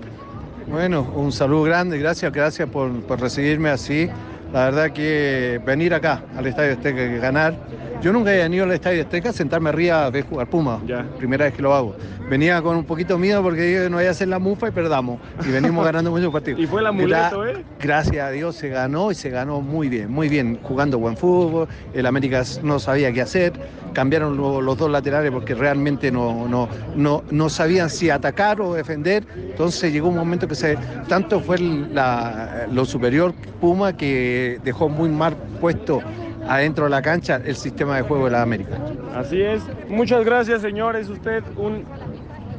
Bueno, un saludo grande, gracias, gracias por, por recibirme así. La verdad que venir acá al Estadio Azteca y ganar. Yo nunca he venido al Estadio Azteca, sentarme arriba a ver jugar Puma. Ya. Primera vez que lo hago. Venía con un poquito miedo porque dije no voy a hacer la mufa y perdamos. Y venimos ganando muchos partidos. Y fue el amuleto, ¿eh? Gracias a Dios se ganó y se ganó muy bien, muy bien, jugando buen fútbol. El América no sabía qué hacer. Cambiaron lo, los dos laterales porque realmente no, no, no, no sabían si atacar o defender. Entonces llegó un momento que se, tanto fue la, lo superior Puma que dejó muy mal puesto adentro de la cancha el sistema de juego de la América. Así es. Muchas gracias, señores. Usted un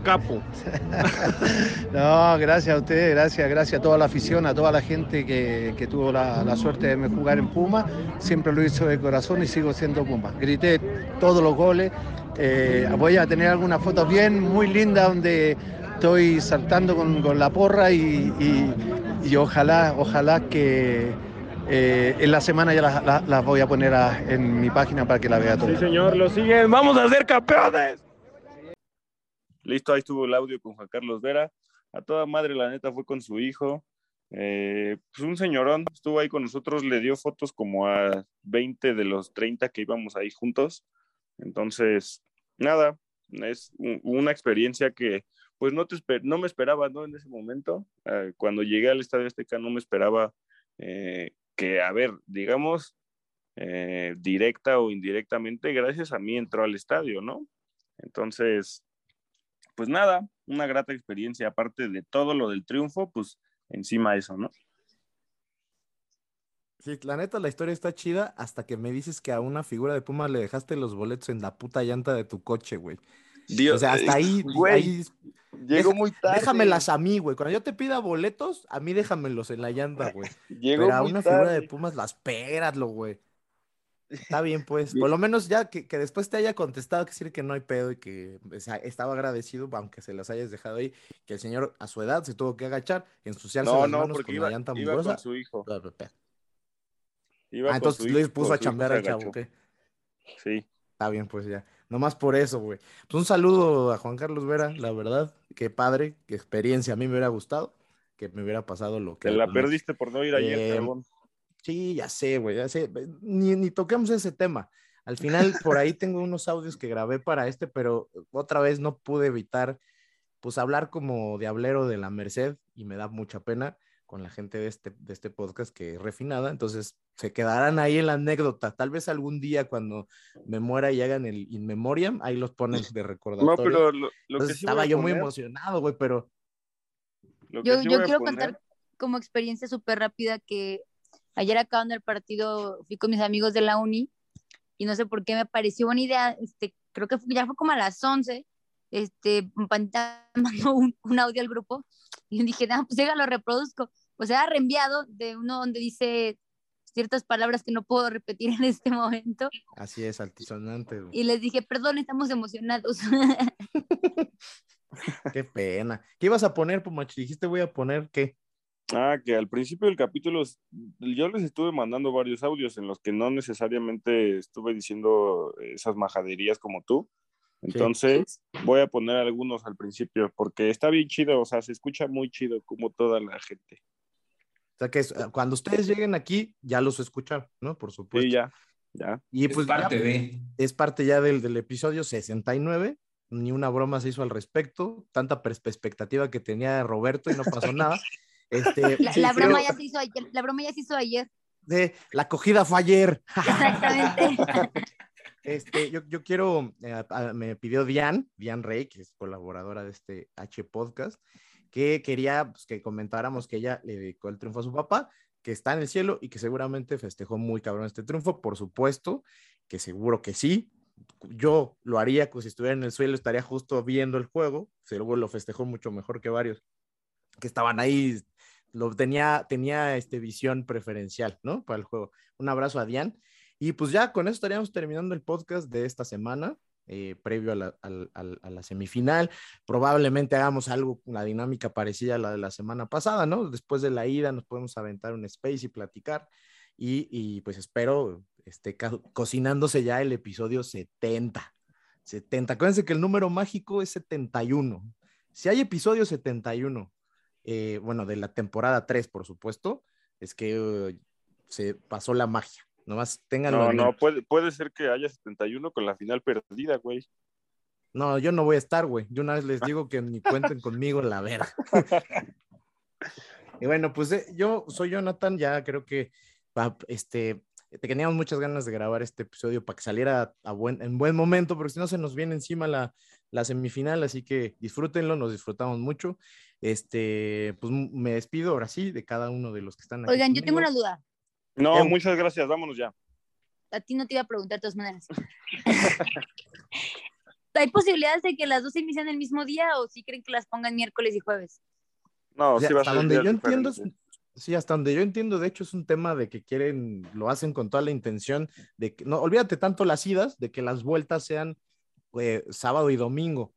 capo. no, gracias a usted, gracias, gracias a toda la afición, a toda la gente que, que tuvo la, la, suerte de jugar en Puma. Siempre lo hizo de corazón y sigo siendo Puma. Grité todos los goles. Eh, voy a tener algunas fotos bien, muy lindas, donde estoy saltando con, con la porra y, y, y, ojalá, ojalá que eh, en la semana ya las, las, las voy a poner a, en mi página para que la vea todo. Sí, señor, lo siguen. ¡Vamos a ser campeones! Listo, ahí estuvo el audio con Juan Carlos Vera. A toda madre, la neta, fue con su hijo. Eh, pues un señorón estuvo ahí con nosotros, le dio fotos como a 20 de los 30 que íbamos ahí juntos. Entonces, nada, es una experiencia que pues no, te no me esperaba, ¿no? En ese momento, eh, cuando llegué al Estadio Azteca no me esperaba eh, que, a ver, digamos, directa o indirectamente, gracias a mí entró al estadio, ¿no? Entonces, pues nada, una grata experiencia, aparte de todo lo del triunfo, pues encima eso, ¿no? Sí, la neta, la historia está chida hasta que me dices que a una figura de Puma le dejaste los boletos en la puta llanta de tu coche, güey. Dios, o sea, hasta ahí, güey, ahí- deja- muy tarde. Déjamelas a mí, güey. Cuando yo te pida boletos, a mí déjamelos en la llanta, güey. Llegó Pero a muy una figura de. Pumas, las espéralo, güey. Está bien, pues. Por lo menos ya que, que después te haya contestado que decir que no hay pedo y que o sea, estaba agradecido, aunque se las hayas dejado ahí, que el señor a su edad se tuvo que agachar, ensuciarse No, las no, manos porque con iba, la llanta iba con su hijo. Iba Ah, entonces Luis hijo, puso a chambear al chavo. ¿qué? Sí. Está bien, pues ya. Nomás por eso, güey. Pues un saludo a Juan Carlos Vera, la verdad. Qué padre, qué experiencia. A mí me hubiera gustado que me hubiera pasado lo que. Te la perdiste por no ir ayer, Eh. Sí, ya sé, güey, ya sé. Ni, ni toquemos ese tema. Al final, por ahí tengo unos audios que grabé para este, pero otra vez no pude evitar, pues, hablar como diablero de la Merced y me da mucha pena con la gente de este, de este podcast que es refinada. Entonces, se quedarán ahí en la anécdota. Tal vez algún día cuando me muera y hagan el in memoriam, ahí los ponen de recordatorio. No, pero lo, lo que sí estaba yo muy emocionado, güey, pero lo que Yo, sí yo quiero poner- contar como experiencia súper rápida que ayer acabando el partido fui con mis amigos de la uni y no sé por qué me pareció buena idea, este, creo que ya fue como a las 11, este, Pantalla mandó un, un audio al grupo y dije, ah, pues ya lo reproduzco. Pues era reenviado de uno donde dice ciertas palabras que no puedo repetir en este momento así es, altisonante, y les dije, perdón, estamos emocionados. Qué pena. ¿Qué ibas a poner, Pumachi? Dijiste, voy a poner qué. Ah, que al principio del capítulo yo les estuve mandando varios audios en los que no necesariamente estuve diciendo esas majaderías como tú. Entonces voy a poner algunos al principio porque está bien chido, o sea, se escucha muy chido como toda la gente. O sea que es- cuando ustedes lleguen aquí, ya los escuchan, ¿no? Por supuesto. Sí, ya, ya. Y Es pues ya- parte de. es parte ya del, del episodio 69. Ni una broma se hizo al respecto. Tanta expectativa que tenía Roberto y no pasó nada. Este, La, sí, la creo- broma ya se hizo ayer, la broma ya se hizo ayer. de la acogida fue ayer. Exactamente. Este, yo, yo quiero, eh, me pidió Diane, Diane Rey, que es colaboradora de este H podcast, que quería pues, que comentáramos que ella le dedicó el triunfo a su papá, que está en el cielo y que seguramente festejó muy cabrón este triunfo, por supuesto, que seguro que sí. Yo lo haría, pues si estuviera en el suelo, estaría justo viendo el juego, seguro lo festejó mucho mejor que varios que estaban ahí, lo tenía, tenía este, visión preferencial, ¿no? Para el juego. Un abrazo a Diane. Y pues ya con eso estaríamos terminando el podcast de esta semana, eh, previo a la, a la semifinal. Probablemente hagamos algo, una dinámica parecida a la de la semana pasada, ¿no? Después de la ida nos podemos aventar un space y platicar. Y, y, pues espero esté cocinándose ya el episodio 70. 70. Acuérdense que el número mágico es 71. Si hay episodio 71, eh, bueno, de la temporada 3, por supuesto, es que eh, se pasó la magia. Nomás tenganlo No, no, puede, puede ser que haya 71 con la final perdida, güey. No, yo no voy a estar, güey. Yo una vez les digo que ni cuenten conmigo la verga. y bueno, pues eh, yo soy Jonathan, ya creo que este, teníamos muchas ganas de grabar este episodio para que saliera a buen, en buen momento, porque si no se nos viene encima la, la semifinal, así que disfrútenlo, nos disfrutamos mucho. Este, pues me despido ahora sí de cada uno de los que están aquí. Oigan, yo tengo una duda. No, Eh, muchas gracias, vámonos ya. A ti no te iba a preguntar de todas maneras. ¿Hay posibilidades de que las dos se inician el mismo día o si creen que las pongan miércoles y jueves? No, O sea, sí va a hasta ser donde yo entiendo, es- sí, hasta donde yo entiendo, de hecho, es un tema de que quieren, lo hacen con toda la intención de que, no, olvídate tanto las idas, de que las vueltas sean eh, sábado y domingo.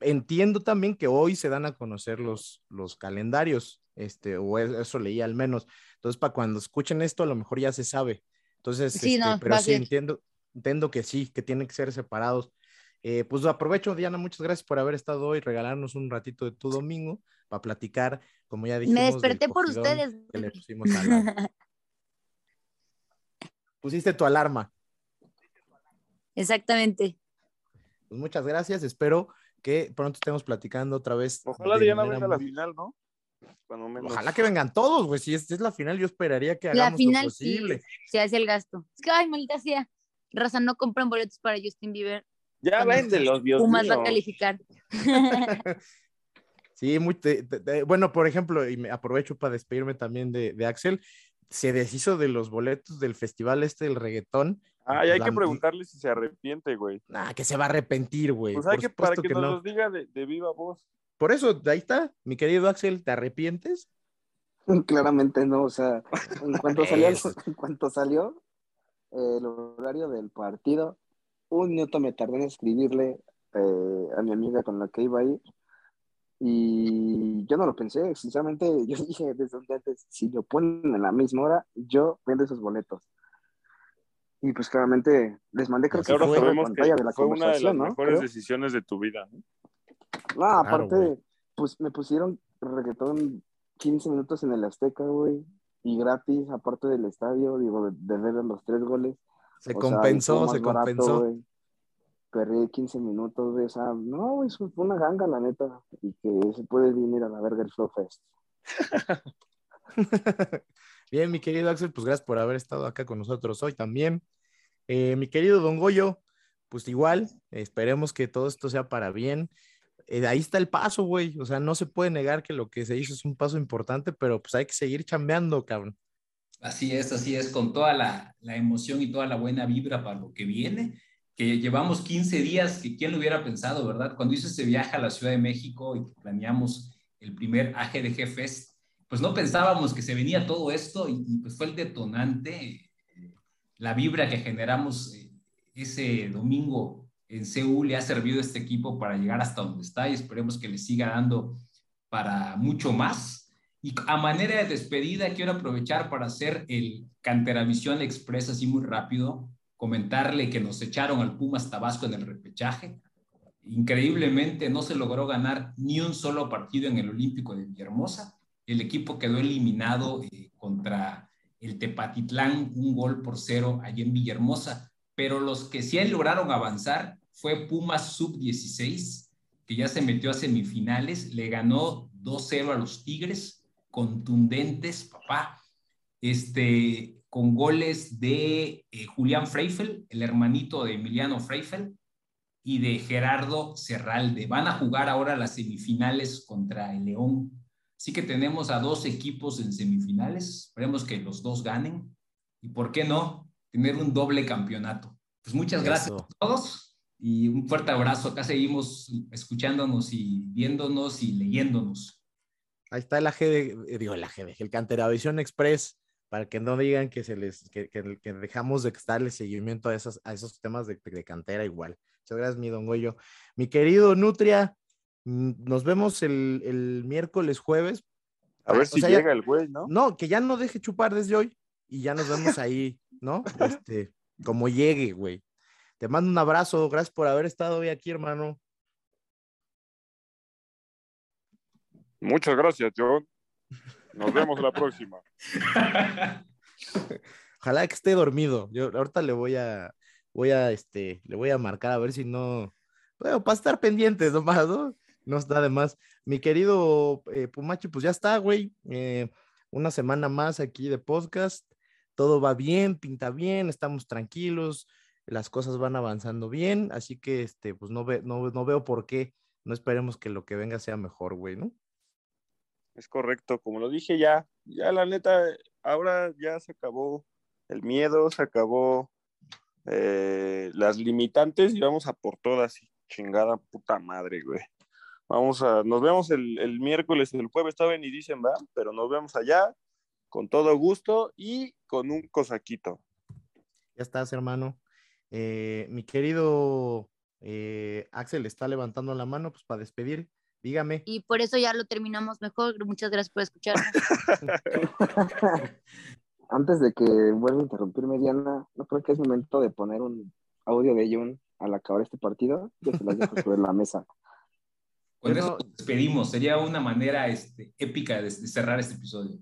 Entiendo también que hoy se dan a conocer los, los calendarios, este, o es- eso leí al menos. Entonces, para cuando escuchen esto, a lo mejor ya se sabe. Entonces, Sí, este, no, pero sí entiendo, entiendo que sí, que tienen que ser separados. Eh, pues aprovecho, Diana, muchas gracias por haber estado hoy, regalarnos un ratito de tu domingo para platicar, como ya dijimos. Me desperté por ustedes. le pusimos Pusiste tu alarma. Exactamente. Pues muchas gracias, espero que pronto estemos platicando otra vez. Ojalá Diana venga a la final, ¿no? Cuando menos. Ojalá que vengan todos, güey. Si es, es la final, yo esperaría que La hagamos final lo sí, posible. se hace el gasto. Es que, ay, maldita sea. Raza, no compren boletos para Justin Bieber. Ya Cuando véndelos, Dios Pumas va mío. a calificar. Sí, muy te- te- te- bueno, por ejemplo, y me aprovecho para despedirme también de, de Axel, se deshizo de los boletos del festival este del reggaetón. Ah, y hay La- que preguntarle si se arrepiente, güey. Nah, que se va a arrepentir, güey. Pues hay por que, para que, que nos no. los diga de, de viva voz. Por eso, ahí está, mi querido Axel, ¿te arrepientes? Claramente no, o sea, en cuanto salió, Eso. en cuanto salió eh, el horario del partido, un minuto me tardé en escribirle eh, a mi amiga con la que iba a ir y yo no lo pensé, sinceramente, yo dije desde un día antes, si lo ponen a la misma hora, yo vendo esos boletos. Y pues claramente les mandé creo que Ahora fue la sabemos que pantalla de la fue una de las conversación, ¿no? mejores Creo. decisiones de tu vida. ¿no? No, aparte, güey. pues me pusieron reggaetón 15 minutos en el Azteca, güey, y gratis, aparte del estadio, digo, de, ver los tres goles. Se O compensó, se barato, compensó. güey. Perdí 15 minutos, güey, o sea, no, güey, eso fue una ganga, la neta, y que se puede venir a la verga el Flow Fest. Bien, mi querido Axel, pues gracias por haber estado acá con nosotros hoy también. Eh, mi querido Don Goyo, pues igual, esperemos que todo esto sea para bien. Eh, ahí está el paso, güey. O sea, no se puede negar que lo que se hizo es un paso importante, pero pues hay que seguir chambeando, cabrón. Así es, así es, con toda la, la emoción y toda la buena vibra para lo que viene, que llevamos 15 días, que quién lo hubiera pensado, ¿verdad? Cuando hice ese viaje a la Ciudad de México y planeamos el primer AGDG Fest, pues no pensábamos que se venía todo esto y, pues fue el detonante, eh, la vibra que generamos eh, ese domingo en Seúl le ha servido a este equipo para llegar hasta donde está y esperemos que le siga dando para mucho más. Y a manera de despedida, quiero aprovechar para hacer el Canteravisión Express así muy rápido, comentarle que nos echaron al Pumas Tabasco en el repechaje. Increíblemente no se logró ganar ni un solo partido en el Olímpico de Villahermosa. El equipo quedó eliminado eh, contra el Tepatitlán, un gol por cero allí en Villahermosa. Pero los que sí lograron avanzar fue Pumas Sub-16, que ya se metió a semifinales, le ganó 2-0 a los Tigres, contundentes, papá, este, con goles de eh, Julián Freifel, el hermanito de Emiliano Freifel, y de Gerardo Serralde. Van a jugar ahora las semifinales contra el León. Así que tenemos a dos equipos en semifinales. Esperemos que los dos ganen. Y por qué no, tener un doble campeonato. Pues muchas gracias Eso. a todos y un fuerte abrazo. Acá seguimos escuchándonos y viéndonos y leyéndonos. Ahí está el AGD, eh, digo el AGD, el Canteravisión Express, para que no digan que se les, que, que- que dejamos de darle seguimiento a esos, a esos temas de, de cantera igual. Muchas gracias, mi don Goyo. Mi querido Nutria, nos vemos el, el miércoles, jueves. A ver Ah, si ya- llega el güey, ¿no? No, que ya no deje chupar desde hoy y ya nos vemos ahí, ¿no? Este, como llegue, güey. Te mando un abrazo, gracias por haber estado hoy aquí, hermano. Muchas gracias, John. Nos vemos la próxima. Ojalá que esté dormido. Yo ahorita le voy a, voy a, este, le voy a marcar a ver si no, bueno, para estar pendientes nomás, ¿no? No está de más. Mi querido eh, Pumachi, pues ya está, güey. Eh, una semana más aquí de podcast. Todo va bien, pinta bien, estamos tranquilos, las cosas van avanzando bien, así que, este, pues no, ve, no, no veo por qué. No esperemos que lo que venga sea mejor, güey, ¿no? Es correcto, como lo dije ya, ya la neta, ahora ya se acabó el miedo, se acabó eh, las limitantes y vamos a por todas, chingada puta madre, güey. Vamos a, nos vemos el, el miércoles, el jueves todavía ni dicen, va, pero nos vemos allá con todo gusto y con un cosaquito. Ya estás, hermano. Eh, mi querido eh, Axel está levantando la mano pues para despedir. Dígame. Y por eso ya lo terminamos mejor. Muchas gracias por escucharnos. Antes de que vuelva a interrumpirme, Diana, no creo que es momento de poner un audio de Jun al acabar este partido, yo se las dejo sobre la mesa. Con eso nos despedimos. Sería una manera este, épica de, de cerrar este episodio.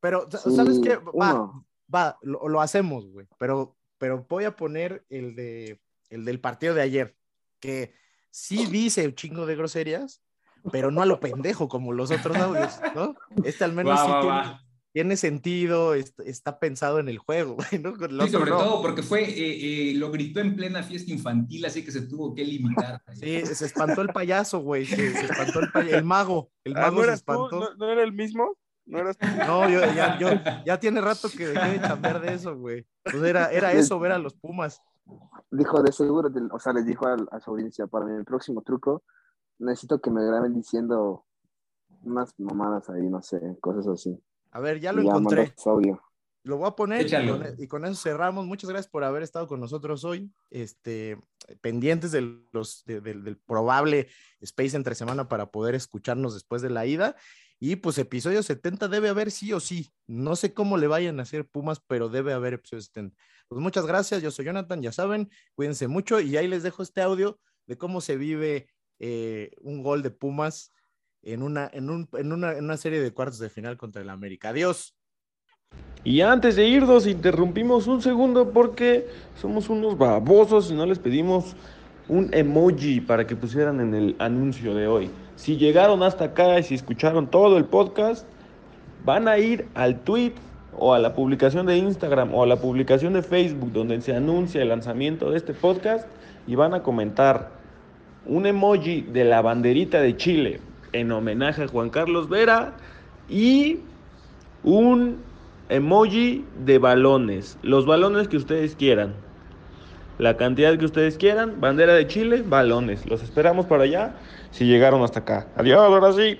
Pero, Sí, ¿sabes qué? Va, uno. va, lo, lo hacemos, güey. Pero, pero voy a poner el, de, el del partido de ayer, que sí dice un chingo de groserías, pero no a lo pendejo como los otros audios, ¿no? Este al menos Va, sí va, tiene, va. Tiene sentido, est- está, pensado en el juego, güey, ¿no? Con el Sí, sobre no. todo porque fue, eh, eh, lo gritó en plena fiesta infantil, así que se tuvo que limitar. Sí, se espantó el payaso, güey. Se, se espantó el, pay- el mago. El Ah, mago ¿no se espantó. ¿No, no era el mismo? ¿No eras tú? No, yo ya, yo, ya tiene rato que dejé de chambear de eso, güey. Pues era, era eso, ver a los Pumas. Dijo, de seguro, o sea, les dijo al- a, su audiencia, para mi próximo truco, necesito que me graben diciendo unas mamadas ahí, no sé, cosas así. A ver, ya lo encontré. audio. Lo voy a poner y con, y con eso cerramos. Muchas gracias por haber estado con nosotros hoy. Este, pendientes de los, de- del- del probable space entre semana para poder escucharnos después de la ida. Y pues episodio 70 debe haber sí o sí. No sé cómo le vayan a hacer Pumas, pero debe haber episodio 70. Pues muchas gracias. Yo soy Jonathan, ya saben. Cuídense mucho y ahí les dejo este audio de cómo se vive eh, un gol de Pumas en una, en, un- en una, en una serie de cuartos de final contra el América. Adiós. Y antes de irnos, interrumpimos un segundo porque somos unos babosos y no les pedimos un emoji para que pusieran en el anuncio de hoy. Si llegaron hasta acá y si escucharon todo el podcast, van a ir al tweet o a la publicación de Instagram o a la publicación de Facebook donde se anuncia el lanzamiento de este podcast y van a comentar un emoji de la banderita de Chile en homenaje a Juan Carlos Vera y un emoji de balones, los balones que ustedes quieran. La cantidad que ustedes quieran, bandera de Chile, balones. Los esperamos para allá si llegaron hasta acá. Adiós, ahora sí.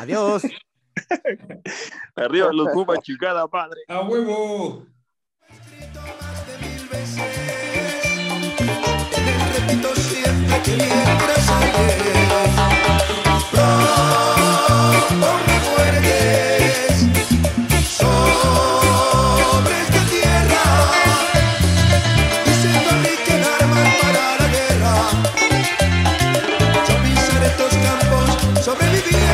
Adiós. Arriba los Pumas, chicada, padre. A huevo. repito siempre que mientras no me muerdes sobre esta tierra diciendo a mí que el arma para la guerra yo pisaré estos campos sobreviviré